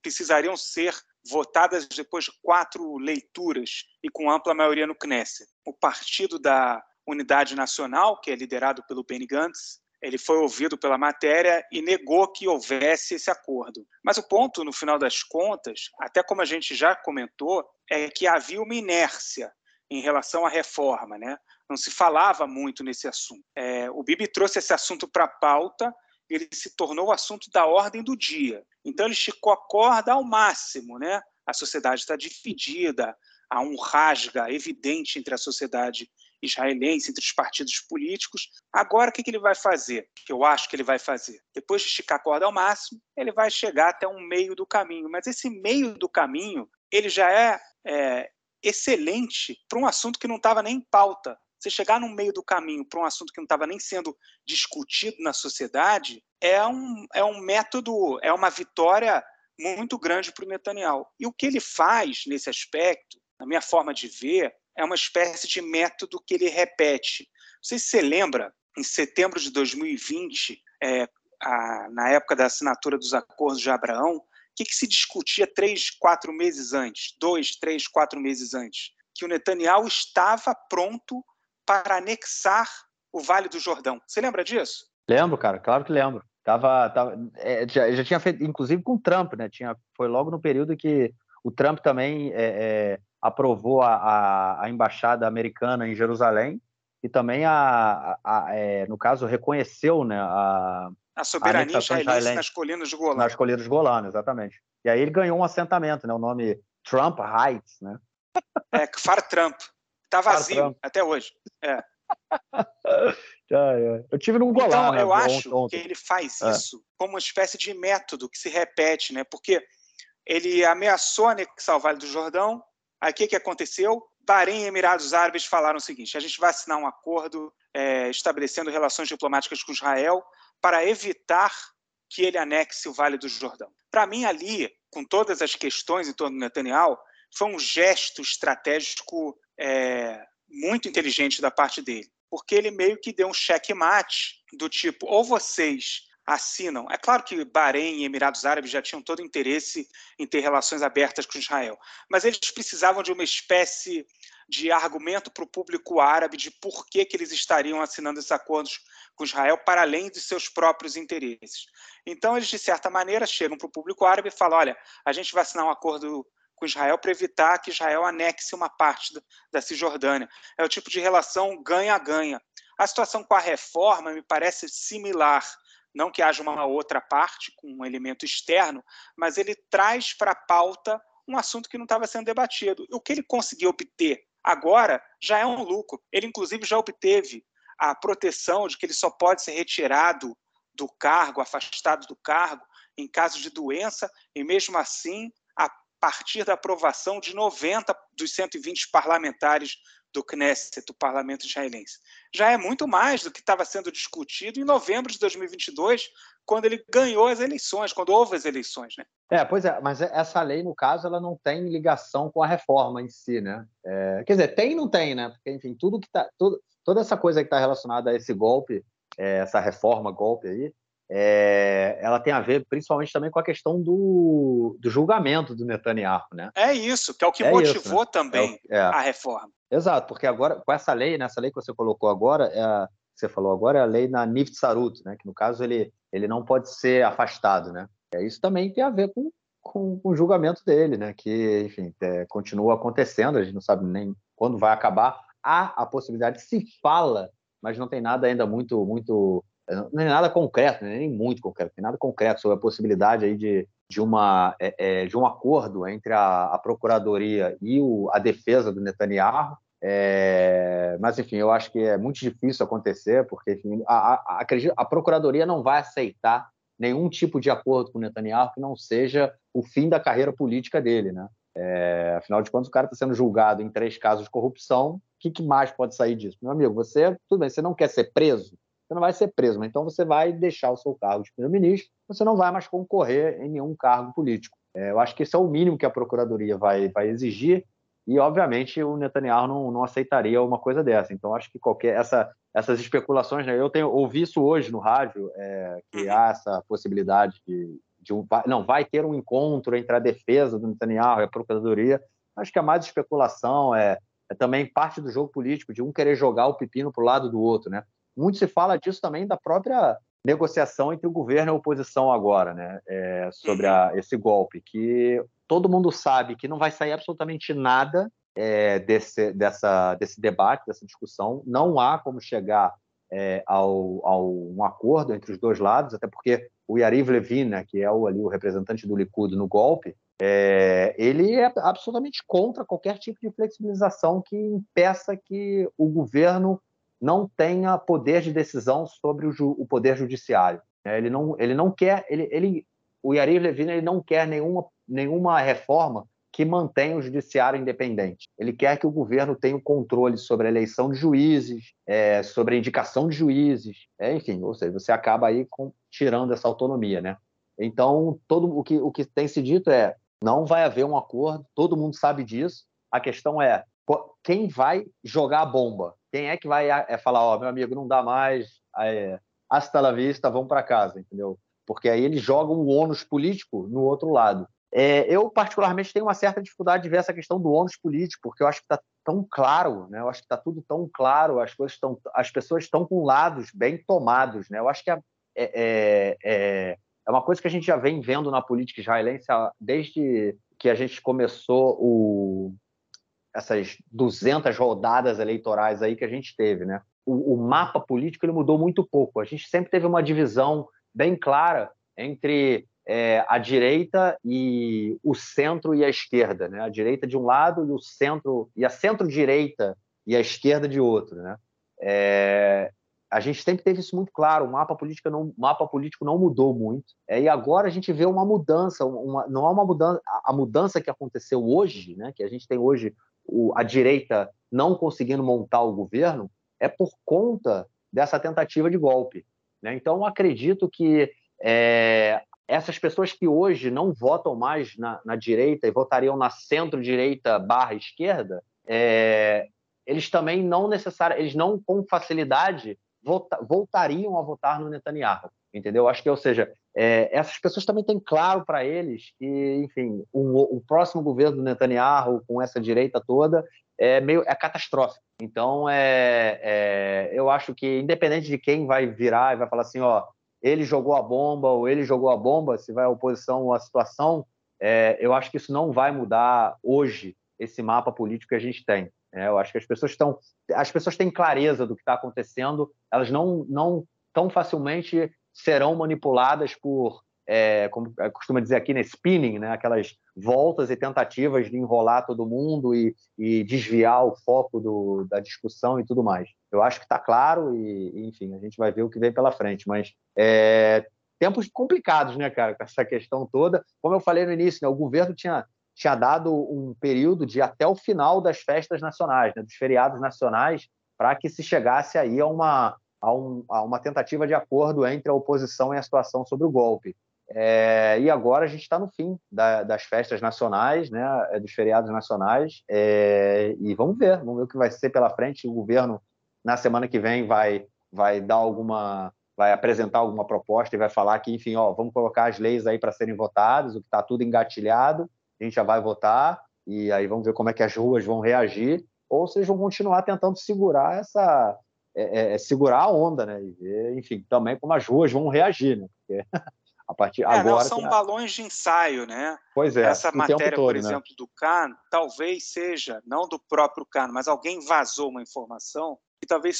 [SPEAKER 2] precisariam ser votadas depois de quatro leituras e com ampla maioria no Knesset. O Partido da Unidade Nacional, que é liderado pelo Benny Gantz, ele foi ouvido pela matéria e negou que houvesse esse acordo. Mas o ponto, no final das contas, até como a gente já comentou, é que havia uma inércia em relação à reforma, né? Não se falava muito nesse assunto. É, o Bibi trouxe esse assunto para a pauta, ele se tornou o assunto da ordem do dia. Então ele esticou a corda ao máximo, né? A sociedade está dividida, há um rasga evidente entre a sociedade israelense, entre os partidos políticos. Agora, o que ele vai fazer? Que eu acho que ele vai fazer. Depois de esticar a corda ao máximo, ele vai chegar até um meio do caminho. Mas esse meio do caminho, ele já é, é excelente para um assunto que não estava nem em pauta. Você chegar no meio do caminho para um assunto que não estava nem sendo discutido na sociedade é um, é um método, é uma vitória muito grande para o Netanyahu. E o que ele faz nesse aspecto, na minha forma de ver, é uma espécie de método que ele repete. Não sei se você lembra, em setembro de 2020, é, a, na época da assinatura dos acordos de Abraão, o que, que se discutia três, quatro meses antes, dois, três, quatro meses antes? Que o Netanyahu estava pronto para anexar o Vale do Jordão. Você lembra disso?
[SPEAKER 1] Lembro, cara, claro que lembro. Tava, tava, é, já, já, tinha feito, inclusive com o Trump, né? Tinha, foi logo no período que o Trump também é, é, aprovou a, a, a, embaixada americana em Jerusalém e também, a, a é, no caso, reconheceu né, a,
[SPEAKER 2] a soberania israelense nas colinas de Golã.
[SPEAKER 1] Nas colinas de Golã, exatamente. E aí ele ganhou um assentamento, né? O nome Trump Heights, né?
[SPEAKER 2] É, Far Trump. Tá vazio até hoje. É. <laughs>
[SPEAKER 1] Eu tive num Golã. Então,
[SPEAKER 2] né, eu acho ontem. que ele faz é. isso como uma espécie de método que se repete, né? Porque ele ameaçou anexar o Vale do Jordão. Aí o que, que aconteceu? Bahrein e Emirados Árabes falaram o seguinte: a gente vai assinar um acordo é, estabelecendo relações diplomáticas com Israel para evitar que ele anexe o Vale do Jordão. Para mim, ali, com todas as questões em torno do Netanyahu, foi um gesto estratégico é, muito inteligente da parte dele, porque ele meio que deu um checkmate do tipo, ou vocês assinam. É claro que Bahrein e Emirados Árabes já tinham todo interesse em ter relações abertas com Israel, mas eles precisavam de uma espécie de argumento para o público árabe de por que, que eles estariam assinando esses acordos com Israel para além de seus próprios interesses. Então, eles, de certa maneira, chegam para o público árabe e falam: olha, a gente vai assinar um acordo com Israel para evitar que Israel anexe uma parte da Cisjordânia. É o tipo de relação ganha-ganha. A situação com a reforma me parece similar. Não que haja uma outra parte com um elemento externo, mas ele traz para a pauta um assunto que não estava sendo debatido. O que ele conseguiu obter agora já é um lucro. Ele, inclusive, já obteve a proteção de que ele só pode ser retirado do cargo, afastado do cargo, em caso de doença, e mesmo assim partir da aprovação de 90 dos 120 parlamentares do Knesset, do parlamento israelense. Já é muito mais do que estava sendo discutido em novembro de 2022, quando ele ganhou as eleições, quando houve as eleições, né?
[SPEAKER 1] É, pois é, mas essa lei, no caso, ela não tem ligação com a reforma em si, né? É, quer dizer, tem e não tem, né? Porque, enfim, tudo que tá, tudo, toda essa coisa que está relacionada a esse golpe, é, essa reforma, golpe aí, é, ela tem a ver principalmente também com a questão do, do julgamento do Netanyahu, né?
[SPEAKER 2] É isso, que é o que é motivou isso, né? também é, é, a reforma.
[SPEAKER 1] Exato, porque agora, com essa lei, nessa lei que você colocou agora, é a, você falou agora, é a lei na Niftsarut, né? Que no caso ele, ele não pode ser afastado, né? É, isso também tem a ver com, com, com o julgamento dele, né? Que, enfim, é, continua acontecendo, a gente não sabe nem quando vai acabar. Há a possibilidade, se fala, mas não tem nada ainda muito, muito não é nada concreto, nem muito concreto, tem nada concreto sobre a possibilidade aí de, de, uma, é, de um acordo entre a, a Procuradoria e o, a defesa do Netanyahu. É, mas, enfim, eu acho que é muito difícil acontecer, porque enfim, a, a, a, Procuradoria não vai aceitar nenhum tipo de acordo com o Netanyahu que não seja o fim da carreira política dele. Né? É, afinal de contas, o cara está sendo julgado em três casos de corrupção. O que, que mais pode sair disso? Meu amigo, você, tudo bem, você não quer ser preso? Você não vai ser preso, mas então você vai deixar o seu cargo de primeiro-ministro, você não vai mais concorrer em nenhum cargo político. É, eu acho que esse é o mínimo que a Procuradoria vai, vai exigir, e obviamente o Netanyahu não, não aceitaria uma coisa dessa. Então acho que qualquer essa, essas especulações, né, eu tenho ouvi isso hoje no rádio, é, que uhum. há essa possibilidade de, de um, não vai ter um encontro entre a defesa do Netanyahu e a Procuradoria. Acho que a mais especulação é, é também parte do jogo político de um querer jogar o pepino para o lado do outro, né? Muito se fala disso também da própria negociação entre o governo e a oposição agora, né, é, sobre a, uhum. esse golpe, que todo mundo sabe que não vai sair absolutamente nada é, desse, dessa, desse debate, dessa discussão. Não há como chegar é, ao, ao, um acordo entre os dois lados, até porque o Yariv Levin, né, que é o, ali, o representante do Likud no golpe, é, ele é absolutamente contra qualquer tipo de flexibilização que impeça que o governo não tenha poder de decisão sobre o, o poder judiciário. É, ele não, ele não quer, ele, ele, o Yariv Levin ele não quer nenhuma, nenhuma reforma que mantenha o judiciário independente. Ele quer que o governo tenha o controle sobre a eleição de juízes, é, sobre a indicação de juízes, é, enfim, ou seja, você acaba aí com, tirando essa autonomia, né? Então, todo o que, o que tem se dito é não vai haver um acordo, todo mundo sabe disso. A questão é quem vai jogar a bomba? Quem é que vai é, falar, ó, oh, meu amigo, não dá mais, é, hasta la vista, vamos para casa, entendeu? Porque aí eles jogam o ônus político no outro lado. É, eu, particularmente, tenho uma certa dificuldade de ver essa questão do ônus político, porque eu acho que está tão claro, né? eu acho que está tudo tão claro, as, coisas estão, as pessoas estão com lados bem tomados. Né? Eu acho que é, é, é, é uma coisa que a gente já vem vendo na política israelense desde que a gente começou o, essas 200 rodadas eleitorais aí que a gente teve, né? O, o, mapa político ele mudou muito pouco. A gente sempre teve uma divisão bem clara entre é, a direita e o centro e a esquerda, né? A direita de um lado e o centro e a centro-direita e a esquerda de outro, né? É, a gente sempre teve isso muito claro. O mapa político não, mapa político não mudou muito. É, e agora a gente vê uma mudança. Uma, não é uma mudança. A mudança que aconteceu hoje, né, que a gente tem hoje o, a direita não conseguindo montar o governo, é por conta dessa tentativa de golpe. Né? Então, acredito que é, essas pessoas que hoje não votam mais na, na direita e votariam na centro-direita barra esquerda, é, eles também não necessariamente, eles não com facilidade volta, voltariam a votar no Netanyahu, entendeu? Acho que, ou seja, é, essas pessoas também têm claro para eles que, enfim, o, o, próximo governo do Netanyahu, com essa direita toda, é meio é catastrófico. Então, é, é, eu acho que, independente de quem vai virar e vai falar assim, ó, ele jogou a bomba ou ele jogou a bomba, se vai a oposição ou a situação, é, eu acho que isso não vai mudar hoje esse mapa político que a gente tem. É, eu acho que as pessoas estão, as pessoas têm clareza do que está acontecendo, elas não, não tão facilmente serão manipuladas por, é, como costuma dizer aqui, né, spinning, né, aquelas voltas e tentativas de enrolar todo mundo e, e desviar o foco do, da discussão e tudo mais. Eu acho que está claro e, enfim, a gente vai ver o que vem pela frente, mas é, tempos complicados, né, cara, com essa questão toda. Como eu falei no início, né, o governo tinha tinha dado um período de até o final das festas nacionais, né, dos feriados nacionais, para que se chegasse aí a uma, a, um, a, uma tentativa de acordo entre a oposição e a situação sobre o golpe. É, e agora a gente está no fim da, das festas nacionais, né, é, dos feriados nacionais, é, e vamos ver, vamos ver o que vai ser pela frente. O governo, na semana que vem, vai, vai dar alguma vai apresentar alguma proposta e vai falar que, enfim, ó, vamos colocar as leis aí para serem votadas, o que está tudo engatilhado, a gente já vai votar e aí vamos ver como é que as ruas vão reagir, ou vocês vão continuar tentando segurar essa é, é, é, segurar a onda, né? E ver, enfim, também como as ruas vão reagir, né? Porque <laughs> a partir é, agora não,
[SPEAKER 2] são balões de ensaio, né?
[SPEAKER 1] Pois é.
[SPEAKER 2] Essa matéria, todo, por né? exemplo, do CAN, talvez seja não do próprio CAN, mas alguém vazou uma informação que talvez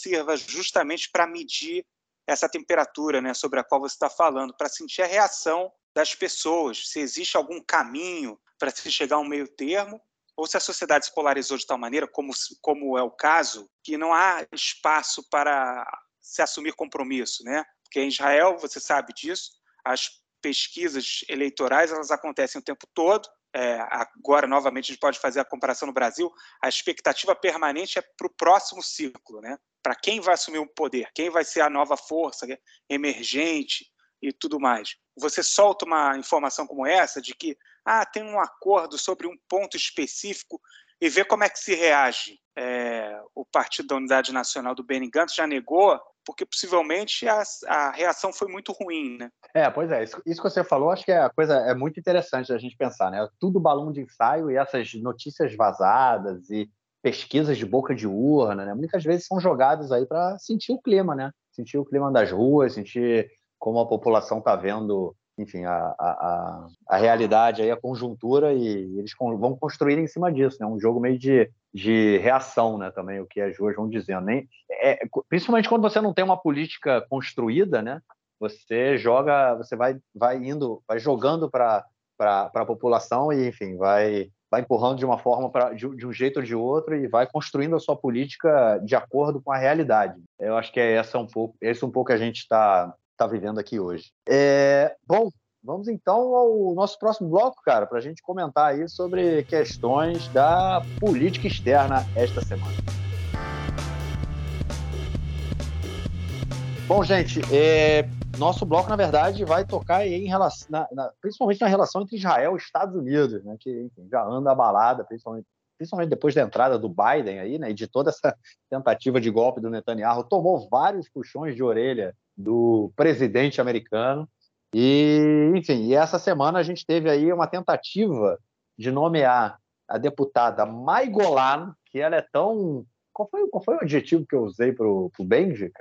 [SPEAKER 2] sirva justamente para medir essa temperatura, né, sobre a qual você está falando, para sentir a reação das pessoas, se existe algum caminho para se chegar a um meio termo, ou se a sociedade se polarizou de tal maneira, como, como é o caso, que não há espaço para se assumir compromisso, né? Porque em Israel, você sabe disso, as pesquisas eleitorais elas acontecem o tempo todo. É, agora, novamente, a gente pode fazer a comparação no Brasil. A expectativa permanente é para o próximo ciclo, né? Para quem vai assumir o poder, quem vai ser a nova força emergente e tudo mais você solta uma informação como essa, de que ah, tem um acordo sobre um ponto específico e vê como é que se reage. É, o Partido da Unidade Nacional do Benny já negou, porque possivelmente a, a, reação foi muito ruim, né?
[SPEAKER 1] É, pois é, isso, isso que você falou, acho que é a coisa é muito interessante a gente pensar, né? Tudo balão de ensaio e essas notícias vazadas e pesquisas de boca de urna, né? Muitas vezes são jogados aí para sentir o clima, né? Sentir o clima das ruas, sentir como a população está vendo, enfim, a, a, a, realidade aí, a conjuntura, e eles vão construir em cima disso, né? Um jogo meio de, de reação, né? Também, o que as ruas vão dizendo. Nem, é, principalmente quando você não tem uma política construída, né? Você joga, você vai, vai indo, vai jogando para a população e, enfim, vai vai empurrando de uma forma pra, de, de, um jeito ou de outro e vai construindo a sua política de acordo com a realidade. Eu acho que é essa um pouco, esse um pouco que a gente está tá vivendo aqui hoje. É, bom, vamos então ao nosso próximo bloco, cara, para a gente comentar aí sobre questões da política externa esta semana. Bom, gente, é, nosso bloco, na verdade, vai tocar em relação, na, na, principalmente na relação entre Israel e Estados Unidos, né, que enfim, já anda abalada, principalmente, principalmente depois da entrada do Biden aí, né, e de toda essa tentativa de golpe do Netanyahu, tomou vários puxões de orelha do presidente americano. E, enfim, e essa semana a gente teve aí uma tentativa de nomear a deputada Mai Golan, que ela é tão. Qual foi, qual foi o adjetivo que eu usei para o Benji?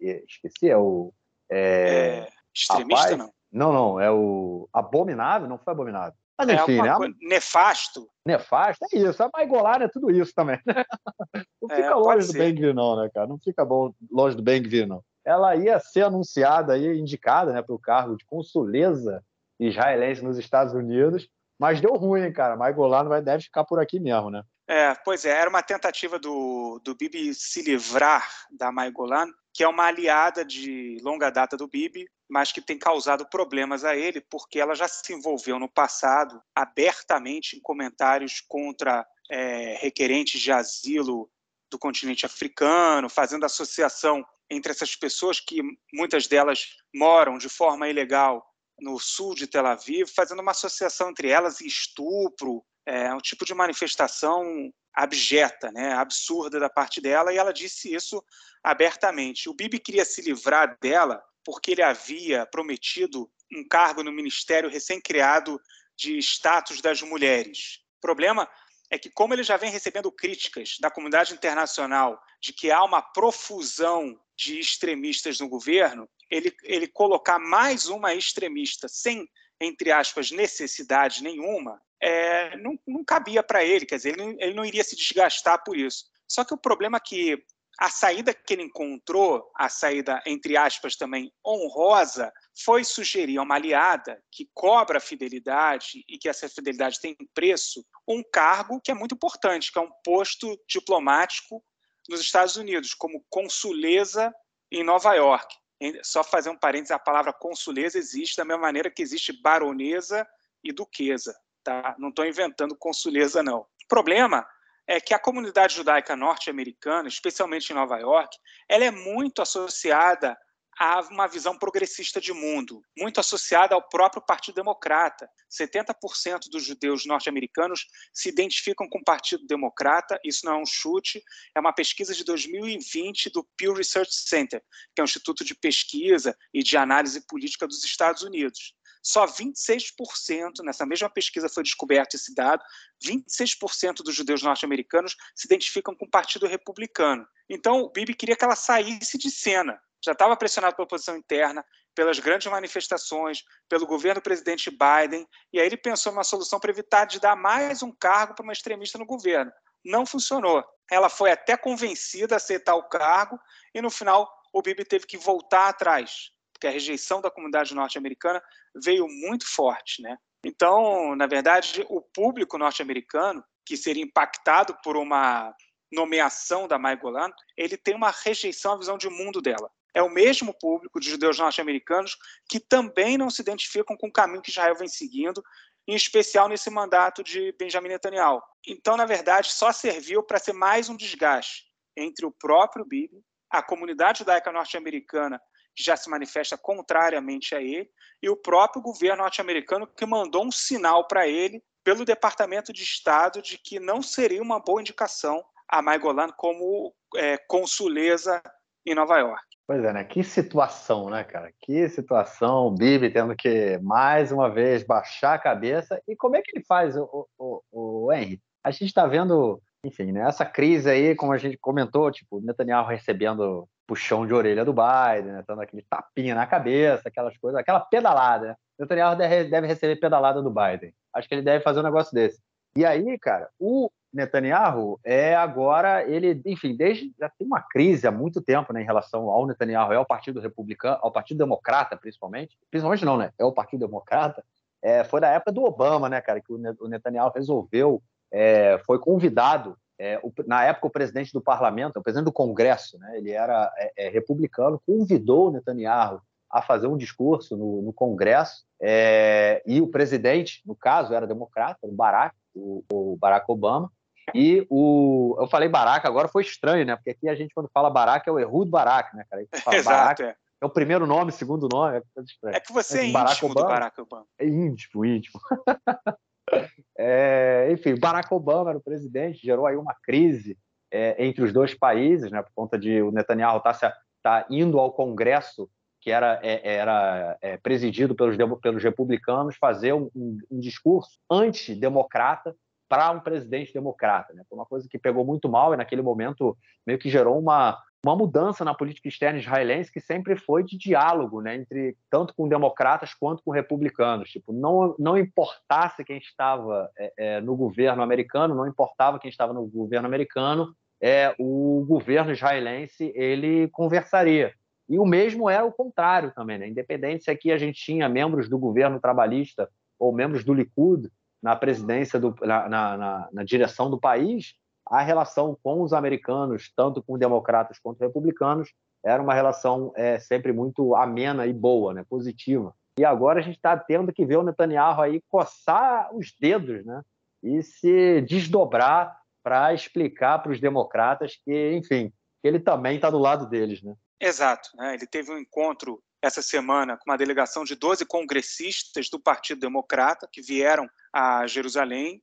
[SPEAKER 1] Esqueci, é o
[SPEAKER 2] é, é, extremista, rapaz, não?
[SPEAKER 1] Não, não, é o abominável, não foi abominável.
[SPEAKER 2] Mas é enfim, é né? Nefasto.
[SPEAKER 1] Nefasto, é isso. A Maigolár é tudo isso também. <laughs> Não fica é, longe do Bengvir, não, né, cara? Não fica bom, longe do Bengvir, não. Ela ia ser anunciada aí, indicada né, para o cargo de consuleza israelense nos Estados Unidos, mas deu ruim, cara. Maigolár vai deve ficar por aqui mesmo, né?
[SPEAKER 2] É, pois é, era uma tentativa do, do Bibi se livrar da Maigolan que é uma aliada de longa data do Bibi, mas que tem causado problemas a ele, porque ela já se envolveu no passado abertamente em comentários contra é, requerentes de asilo do continente africano, fazendo associação entre essas pessoas que muitas delas moram de forma ilegal no sul de Tel Aviv, fazendo uma associação entre elas e estupro, é um tipo de manifestação abjeta, né, absurda da parte dela, e ela disse isso abertamente. O Bibi queria se livrar dela porque ele havia prometido um cargo no ministério recém-criado de status das mulheres. O problema é que, como ele já vem recebendo críticas da comunidade internacional de que há uma profusão de extremistas no governo, ele, ele colocar mais uma extremista sem, entre aspas, necessidade nenhuma, é, não, não, cabia para ele, quer dizer, ele não, ele não iria se desgastar por isso. Só que o problema é que a saída que ele encontrou, a saída, entre aspas, também honrosa, foi sugerir a uma aliada que cobra fidelidade e que essa fidelidade tem preço, um cargo que é muito importante, que é um posto diplomático nos Estados Unidos, como consuleza em Nova York. Só fazer um parênteses, a palavra consuleza existe da mesma maneira que existe baronesa e duquesa. Tá? Não estou inventando consuleza, não. O problema é que a comunidade judaica norte-americana, especialmente em Nova York, ela é muito associada a uma visão progressista de mundo, muito associada ao próprio Partido Democrata. 70% dos judeus norte-americanos se identificam com o Partido Democrata, isso não é um chute, é uma pesquisa de 2020 do Pew Research Center, que é um instituto de pesquisa e de análise política dos Estados Unidos. Só 26%, nessa mesma pesquisa foi descoberto esse dado, 26% dos judeus norte-americanos se identificam com o Partido Republicano. Então, o Bibi queria que ela saísse de cena. Já estava pressionado pela oposição interna, pelas grandes manifestações, pelo governo do presidente Biden, e aí ele pensou numa solução para evitar de dar mais um cargo para uma extremista no governo. Não funcionou. Ela foi até convencida a aceitar o cargo e, no final, o Bibi teve que voltar atrás porque a rejeição da comunidade norte-americana veio muito forte, né? Então, na verdade, o público norte-americano que seria impactado por uma nomeação da Mai Golan, ele tem uma rejeição à visão de mundo dela. É o mesmo público de judeus norte-americanos que também não se identificam com o caminho que Israel vem seguindo, em especial nesse mandato de Benjamin Netanyahu. Então, na verdade, só serviu para ser mais um desgaste entre o próprio Bibi, a comunidade judaica norte-americana que já se manifesta contrariamente a ele, e o próprio governo norte-americano que mandou um sinal para ele pelo Departamento de Estado de que não seria uma boa indicação a Maigolan como é, consuleza em Nova York.
[SPEAKER 1] Pois é, né? Que situação, né, cara? Que situação, o Bibi tendo que, mais uma vez, baixar a cabeça. E como é que ele faz, o, o, o Henry? A gente está vendo enfim, né, essa crise aí, como a gente comentou, tipo, Netanyahu recebendo puxão de orelha do Biden, né, dando aquele tapinha na cabeça, aquelas coisas, aquela pedalada. Né? Netanyahu deve receber pedalada do Biden. Acho que ele deve fazer um negócio desse. E aí, cara, o Netanyahu é agora, ele, enfim, desde já tem uma crise há muito tempo né, em relação ao Netanyahu e ao Partido Republicano, ao Partido Democrata, principalmente. Principalmente não, né? É o Partido Democrata. É, foi na época do Obama, né, cara, que o Netanyahu resolveu, é, foi convidado. É, o, na época, o presidente do parlamento, o presidente do Congresso, né, ele era é, é, republicano, convidou o Netanyahu a fazer um discurso no, no Congresso, é, e o presidente, no caso, era democrata, o Barack, o, o Barack Obama, e o. Eu falei Barack, agora foi estranho, né? Porque aqui a gente, quando fala Barack, é o Ehud Barack, né, cara?
[SPEAKER 2] Fala, <laughs> Exato, é.
[SPEAKER 1] é. o primeiro nome, segundo nome.
[SPEAKER 2] É, é que você é, é Barack íntimo Obama, do Barack Obama.
[SPEAKER 1] É íntimo, íntimo. <laughs> é, enfim, Barack Obama era o presidente, gerou aí uma crise é, entre os dois países, né? Por conta de o Netanyahu estar tá, tá indo ao Congresso que era, é, era é, presidido pelos, pelos republicanos, fazer um, um, um discurso antidemocrata para um presidente democrata. Né? Foi uma coisa que pegou muito mal e, naquele momento, meio que gerou uma, uma mudança na política externa israelense que sempre foi de diálogo, né, entre tanto com democratas quanto com republicanos. Tipo, não não importasse quem estava é, é, no governo americano, não importava quem estava no governo americano, é, o governo israelense ele conversaria. E o mesmo era o contrário também, né? Independente se aqui a gente tinha membros do governo trabalhista ou membros do Likud na presidência, do, na, na, na, direção do país, a relação com os americanos, tanto com democratas quanto republicanos, era uma relação é, sempre muito amena e boa, né, positiva. E agora a gente está tendo que ver o Netanyahu aí coçar os dedos né, e se desdobrar para explicar para os democratas que, enfim, ele também está do lado deles. Né?
[SPEAKER 2] Exato. Né? Ele teve um encontro essa semana com uma delegação de 12 congressistas do Partido Democrata que vieram a Jerusalém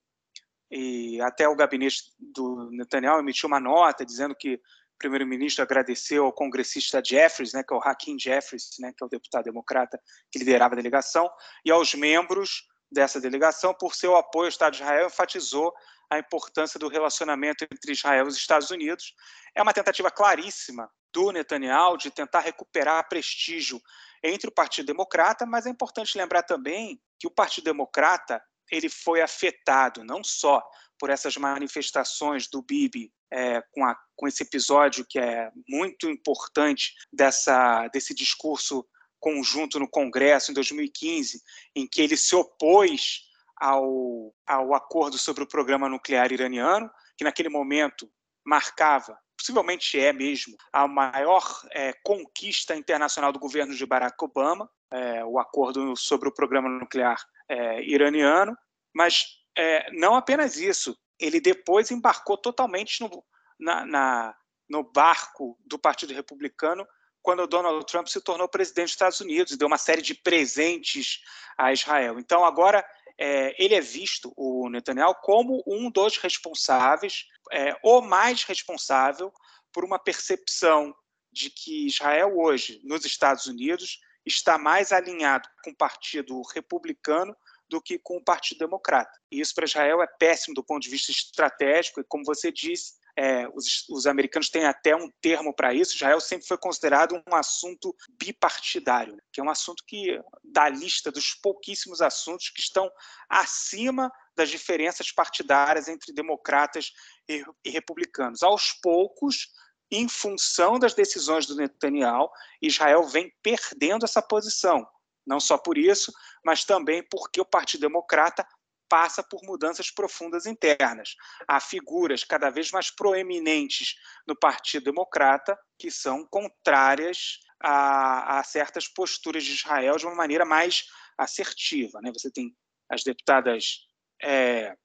[SPEAKER 2] e até o gabinete do Netanyahu emitiu uma nota dizendo que o primeiro-ministro agradeceu ao congressista Jeffries, né, que é o Hakim Jeffries, né, que é o deputado democrata que liderava a delegação, e aos membros dessa delegação por seu apoio ao Estado de Israel, enfatizou a importância do relacionamento entre Israel e os Estados Unidos. É uma tentativa claríssima do Netanyahu de tentar recuperar prestígio entre o Partido Democrata, mas é importante lembrar também que o Partido Democrata ele foi afetado não só por essas manifestações do Bibi é, com, a, com esse episódio que é muito importante dessa, desse discurso conjunto no Congresso em 2015, em que ele se opôs ao, ao acordo sobre o programa nuclear iraniano, que naquele momento marcava possivelmente é mesmo a maior é, conquista internacional do governo de Barack Obama, é, o acordo sobre o programa nuclear é, iraniano, mas é, não apenas isso, ele depois embarcou totalmente no, na, na, no barco do Partido Republicano quando Donald Trump se tornou presidente dos Estados Unidos e deu uma série de presentes a Israel. Então, agora é, ele é visto, o Netanyahu, como um dos responsáveis, é, o mais responsável por uma percepção de que Israel hoje, nos Estados Unidos, está mais alinhado com o Partido Republicano do que com o Partido Democrata. E isso para Israel é péssimo do ponto de vista estratégico, e como você disse, é, os, os, americanos têm até um termo para isso. Israel sempre foi considerado um assunto bipartidário, né? que é um assunto que, da lista dos pouquíssimos assuntos que estão acima das diferenças partidárias entre democratas e, e republicanos. Aos poucos, em função das decisões do Netanyahu, Israel vem perdendo essa posição. Não só por isso, mas também porque o Partido Democrata passa por mudanças profundas internas. Há figuras cada vez mais proeminentes no Partido Democrata que são contrárias a, a certas posturas de Israel de uma maneira mais assertiva. Né? Você tem as deputadas é,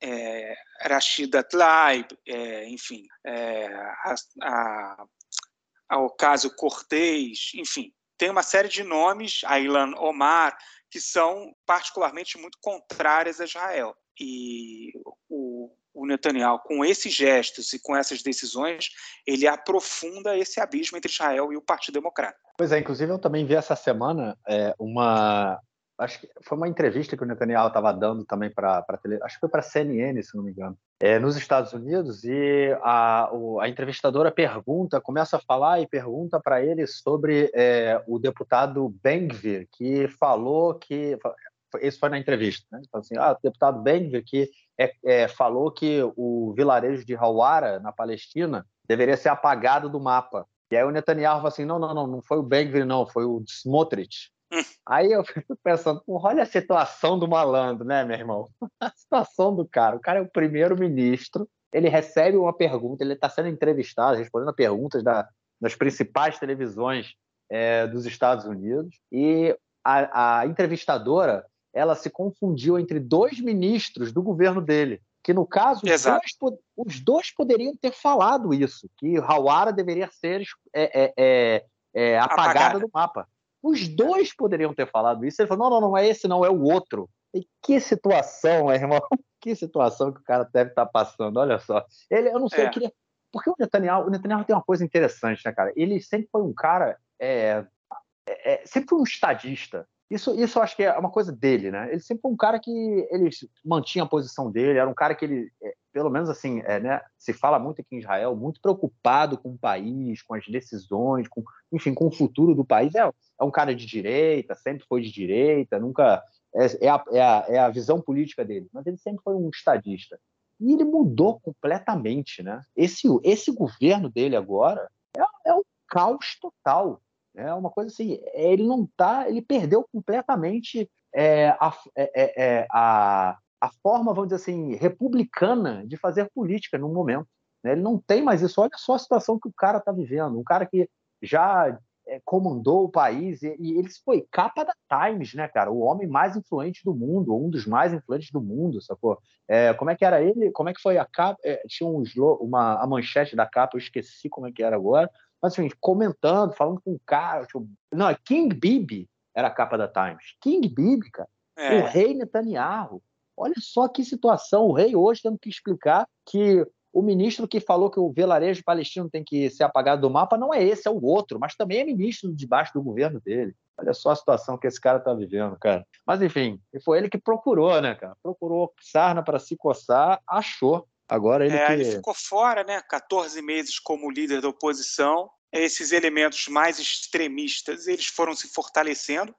[SPEAKER 2] é, Rashida Tlaib, é, enfim, é, a, a, ao caso Cortez, enfim, tem uma série de nomes, a Ilan Omar, que são particularmente muito contrárias a Israel. E o, o Netanyahu, com esses gestos e com essas decisões, ele aprofunda esse abismo entre Israel e o Partido Democrata.
[SPEAKER 1] Pois é, inclusive eu também vi essa semana é, uma acho que foi uma entrevista que o Netanyahu estava dando também para acho que foi para a CNN, se não me engano, é, nos Estados Unidos, e a, o, a entrevistadora pergunta, começa a falar e pergunta para ele sobre é, o deputado Ben-Gvir, que falou que isso foi na entrevista, né? Então, assim, ah, o deputado Ben-Gvir que é, é, falou que o vilarejo de Hawara, na Palestina, deveria ser apagado do mapa. E aí o Netanyahu falou assim, não, não, não, não foi o Ben-Gvir, não, foi o Smotrich. Aí eu fico pensando, olha a situação do malandro, né, meu irmão? <laughs> A situação do cara. O cara é o primeiro-ministro, ele recebe uma pergunta, ele está sendo entrevistado, respondendo a perguntas da, das principais televisões é, dos Estados Unidos, e a, a entrevistadora ela se confundiu entre dois ministros do governo dele, que no caso os dois, os dois, poderiam ter falado isso, que Hawara deveria ser é, é, é, é apagada, apagada do mapa. Os dois poderiam ter falado isso. Ele falou: não, não, não é esse, não, é o outro. E que situação, <laughs> irmão. Que situação que o cara deve estar passando. Olha só. Ele, eu não sei, é. eu queria. Porque o Netanyahu, o Netanyahu tem uma coisa interessante, né, cara? Ele sempre foi um cara. É, é, é, sempre foi um estadista. Isso, isso eu acho que é uma coisa dele, né? Ele sempre foi um cara que ele mantinha a posição dele, era um cara que ele, é, pelo menos assim, é, né, se fala muito aqui em Israel, muito preocupado com o país, com as decisões, com, enfim, com o futuro do país. É, é um cara de direita, sempre foi de direita, nunca. É, é, a, é, a, é a visão política dele, mas ele sempre foi um estadista. E ele mudou completamente, né? Esse, esse governo dele agora é, é um caos total é uma coisa assim, ele não tá, ele perdeu completamente é, a, é, é, é, a, a forma, vamos dizer assim, republicana de fazer política no momento. Né? Ele não tem mais isso. Olha só a situação que o cara está vivendo. Um cara que já é, comandou o país e, e, ele foi capa da Times, né, cara? O homem mais influente do mundo, um dos mais influentes do mundo, sacou? É, como é que era ele? Como é que foi a capa? É, tinha um, uma, a manchete da capa, eu esqueci como é que era agora, mas assim, comentando, falando com o cara. Tipo, não, é King Bibi era a capa da Times. King Bibi, cara. É. O rei Netanyahu. Olha só que situação. O rei hoje tendo que explicar que o ministro que falou que o velarejo palestino tem que ser apagado do mapa não é esse, é o outro, mas também é ministro debaixo do governo dele. Olha só a situação que esse cara está vivendo, cara. Mas enfim, foi ele que procurou, né, cara? Procurou sarna para se coçar, achou. Agora ele, é, que...
[SPEAKER 2] ele ficou fora, né? 14 meses como líder da oposição esses elementos mais extremistas eles foram se fortalecendo,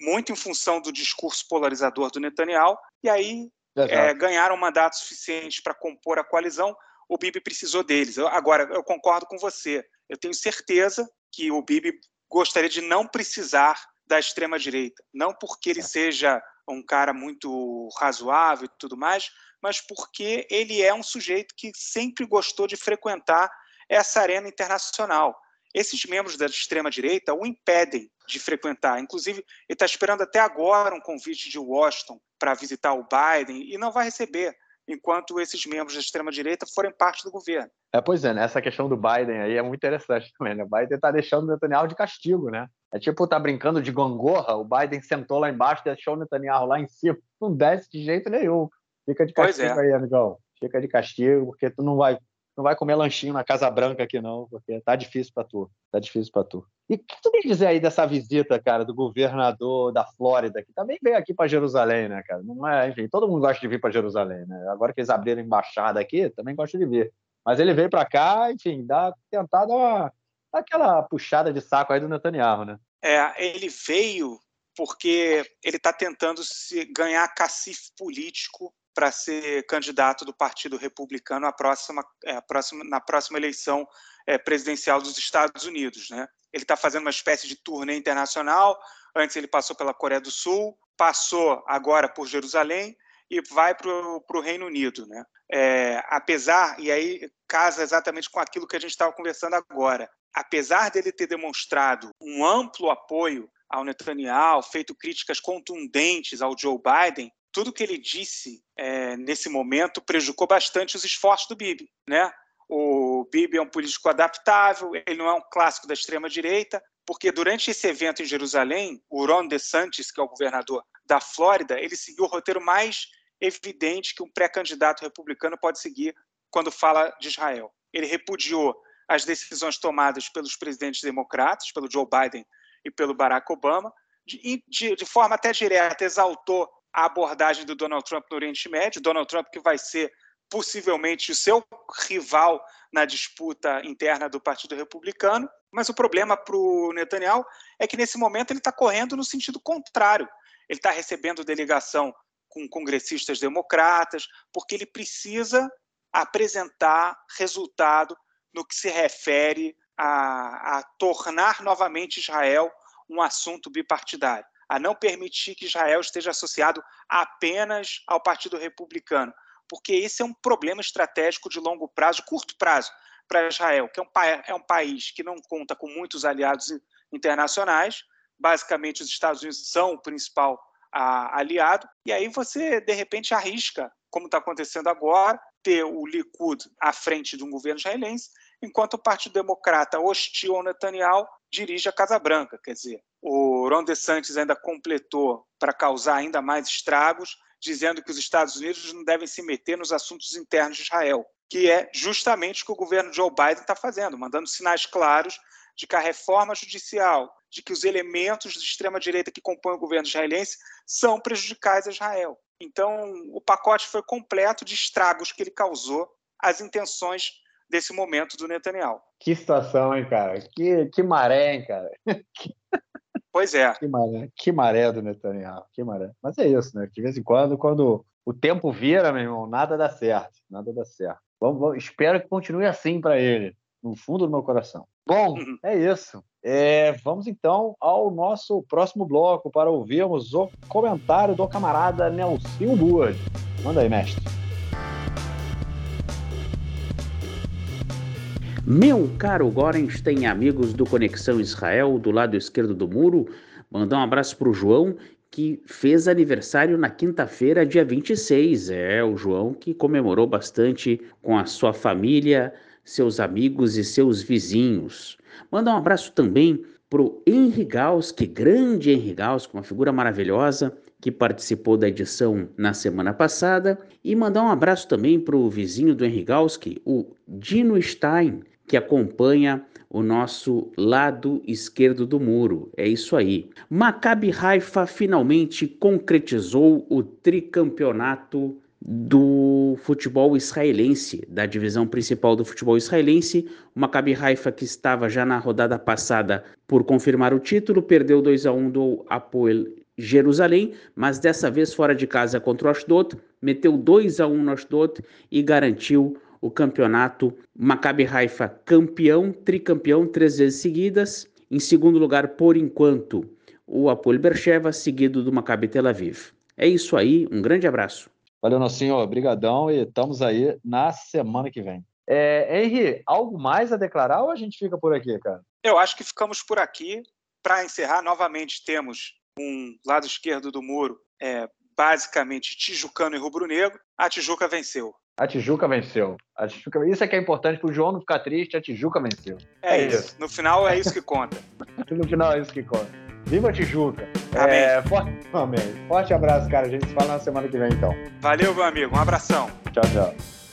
[SPEAKER 2] muito em função do discurso polarizador do Netanyahu, e aí é, ganharam mandato suficiente para compor a coalizão. O Bibi precisou deles. Eu, agora, eu concordo com você. Eu tenho certeza que o Bibi gostaria de não precisar da extrema-direita. Não porque ele seja um cara muito razoável e tudo mais, mas porque ele é um sujeito que sempre gostou de frequentar essa arena internacional. Esses membros da extrema-direita o impedem de frequentar. Inclusive, ele está esperando até agora um convite de Washington para visitar o Biden e não vai receber enquanto esses membros da extrema-direita forem parte do governo.
[SPEAKER 1] É, pois é, né? essa questão do Biden aí é muito interessante também. Né? O Biden está deixando o Netanyahu de castigo, né? É tipo, tá brincando de gangorra, o Biden sentou lá embaixo, deixou o Netanyahu lá em cima, não desce de jeito nenhum. Fica de castigo é. aí, amigão. Fica de castigo, porque tu não vai não vai comer lanchinho na Casa Branca aqui não, porque tá difícil para tu, tá difícil para tu. E o que tu quer dizer aí dessa visita, cara, do governador da Flórida, que também veio aqui para Jerusalém, né, cara? Não é, enfim, todo mundo gosta de vir para Jerusalém, né? Agora que eles abriram embaixada aqui, também gosta de vir. Mas ele veio para cá, enfim, dá, tentar dar, uma, dar aquela puxada de saco aí do Netanyahu, né?
[SPEAKER 2] É, ele veio porque ele está tentando se ganhar cacife político para ser candidato do Partido Republicano à próxima, é, próxima, na próxima eleição é, presidencial dos Estados Unidos. Né? Ele está fazendo uma espécie de turnê internacional. Antes ele passou pela Coreia do Sul, passou agora por Jerusalém e vai para o Reino Unido. Né? É, apesar, e aí casa exatamente com aquilo que a gente estava conversando agora, apesar dele ter demonstrado um amplo apoio ao Netanyahu, feito críticas contundentes ao Joe Biden, tudo que ele disse é, nesse momento prejudicou bastante os esforços do Bibi, né? O Bibi é um político adaptável, ele não é um clássico da extrema direita, porque durante esse evento em Jerusalém, o Ron DeSantis, que é o governador da Flórida, ele seguiu o roteiro mais evidente que um pré-candidato republicano pode seguir quando fala de Israel. Ele repudiou as decisões tomadas pelos presidentes democratas, pelo Joe Biden e pelo Barack Obama, de, de, de forma até direta, exaltou a abordagem do Donald Trump no Oriente Médio. Donald Trump, que vai ser possivelmente o seu rival na disputa interna do Partido Republicano. Mas o problema para o Netanyahu é que, nesse momento, ele está correndo no sentido contrário. Ele está recebendo delegação com congressistas democratas, porque ele precisa apresentar resultado no que se refere a, a tornar novamente Israel um assunto bipartidário, a não permitir que Israel esteja associado apenas ao Partido Republicano, porque esse é um problema estratégico de longo prazo, curto prazo, para Israel, que é um, é um país que não conta com muitos aliados internacionais, basicamente os Estados Unidos são o principal a, aliado, e aí você, de repente, arrisca, como está acontecendo agora, ter o Likud à frente de um governo israelense, enquanto o Partido Democrata hostil ao Netanyahu dirige a Casa Branca. Quer dizer, o Ron DeSantis ainda completou para causar ainda mais estragos, dizendo que os Estados Unidos não devem se meter nos assuntos internos de Israel, que é justamente o que o governo Joe Biden está fazendo, mandando sinais claros de que a reforma judicial, de que os elementos de extrema-direita que compõem o governo israelense são prejudicais a Israel. Então, o pacote foi completo de estragos que ele causou às intenções desse momento do Netanyahu.
[SPEAKER 1] Que situação, hein, cara? Que, que maré, hein, cara? <laughs>
[SPEAKER 2] Pois é.
[SPEAKER 1] Que maré, que maré do Netanyahu, que maré. Mas é isso, né? De vez em quando, quando o tempo vira, meu irmão, nada dá certo, nada dá certo. Vamos, vamos, espero que continue assim para ele, no fundo do meu coração. Bom, uhum. é isso. É, vamos então ao nosso próximo bloco para ouvirmos o comentário do camarada Nelson Wood. Manda aí, mestre.
[SPEAKER 3] Meu caro Gorenstein, amigos do Conexão Israel, do lado esquerdo do muro, mandar um abraço para o João, que fez aniversário na quinta-feira, dia 26. É, o João que comemorou bastante com a sua família, seus amigos e seus vizinhos. Manda um abraço também para o Henri Gauss, grande Henri Gauss, uma figura maravilhosa, que participou da edição na semana passada, e mandar um abraço também para o vizinho do Henri Gauss, o Dino Stein, que acompanha o nosso lado esquerdo do muro. É isso aí. Maccabi Haifa finalmente concretizou o tricampeonato do futebol israelense, da divisão principal do futebol israelense. O Maccabi Haifa, que estava já na rodada passada por confirmar o título, perdeu 2 a 1 do Apoel Jerusalém, mas dessa vez fora de casa contra o Ashdod, meteu 2 a 1 no Ashdod e garantiu o campeonato Maccabi Haifa campeão, tricampeão três vezes seguidas. Em segundo lugar, por enquanto, o Apoel Bercheva, seguido do Maccabi Tel Aviv. É isso aí, um grande abraço.
[SPEAKER 1] Valeu, Nocinho, obrigadão e estamos aí na semana que vem. É, Henry, algo mais a declarar ou a gente fica por aqui, cara?
[SPEAKER 2] Eu acho que ficamos por aqui. Para encerrar, novamente temos um lado esquerdo do muro, é, basicamente tijucano e rubro-negro. A Tijuca venceu.
[SPEAKER 1] A Tijuca venceu. A Tijuca... Isso é que é importante para o João não ficar triste. A Tijuca venceu.
[SPEAKER 2] É, é isso. isso. No final é isso que conta. <laughs>
[SPEAKER 1] no final é isso que conta. Viva a Tijuca.
[SPEAKER 2] Amém. É, forte...
[SPEAKER 1] Amém. Forte abraço, cara. A gente se fala na semana que vem, então.
[SPEAKER 2] Valeu, meu amigo. Um abração.
[SPEAKER 1] Tchau, tchau.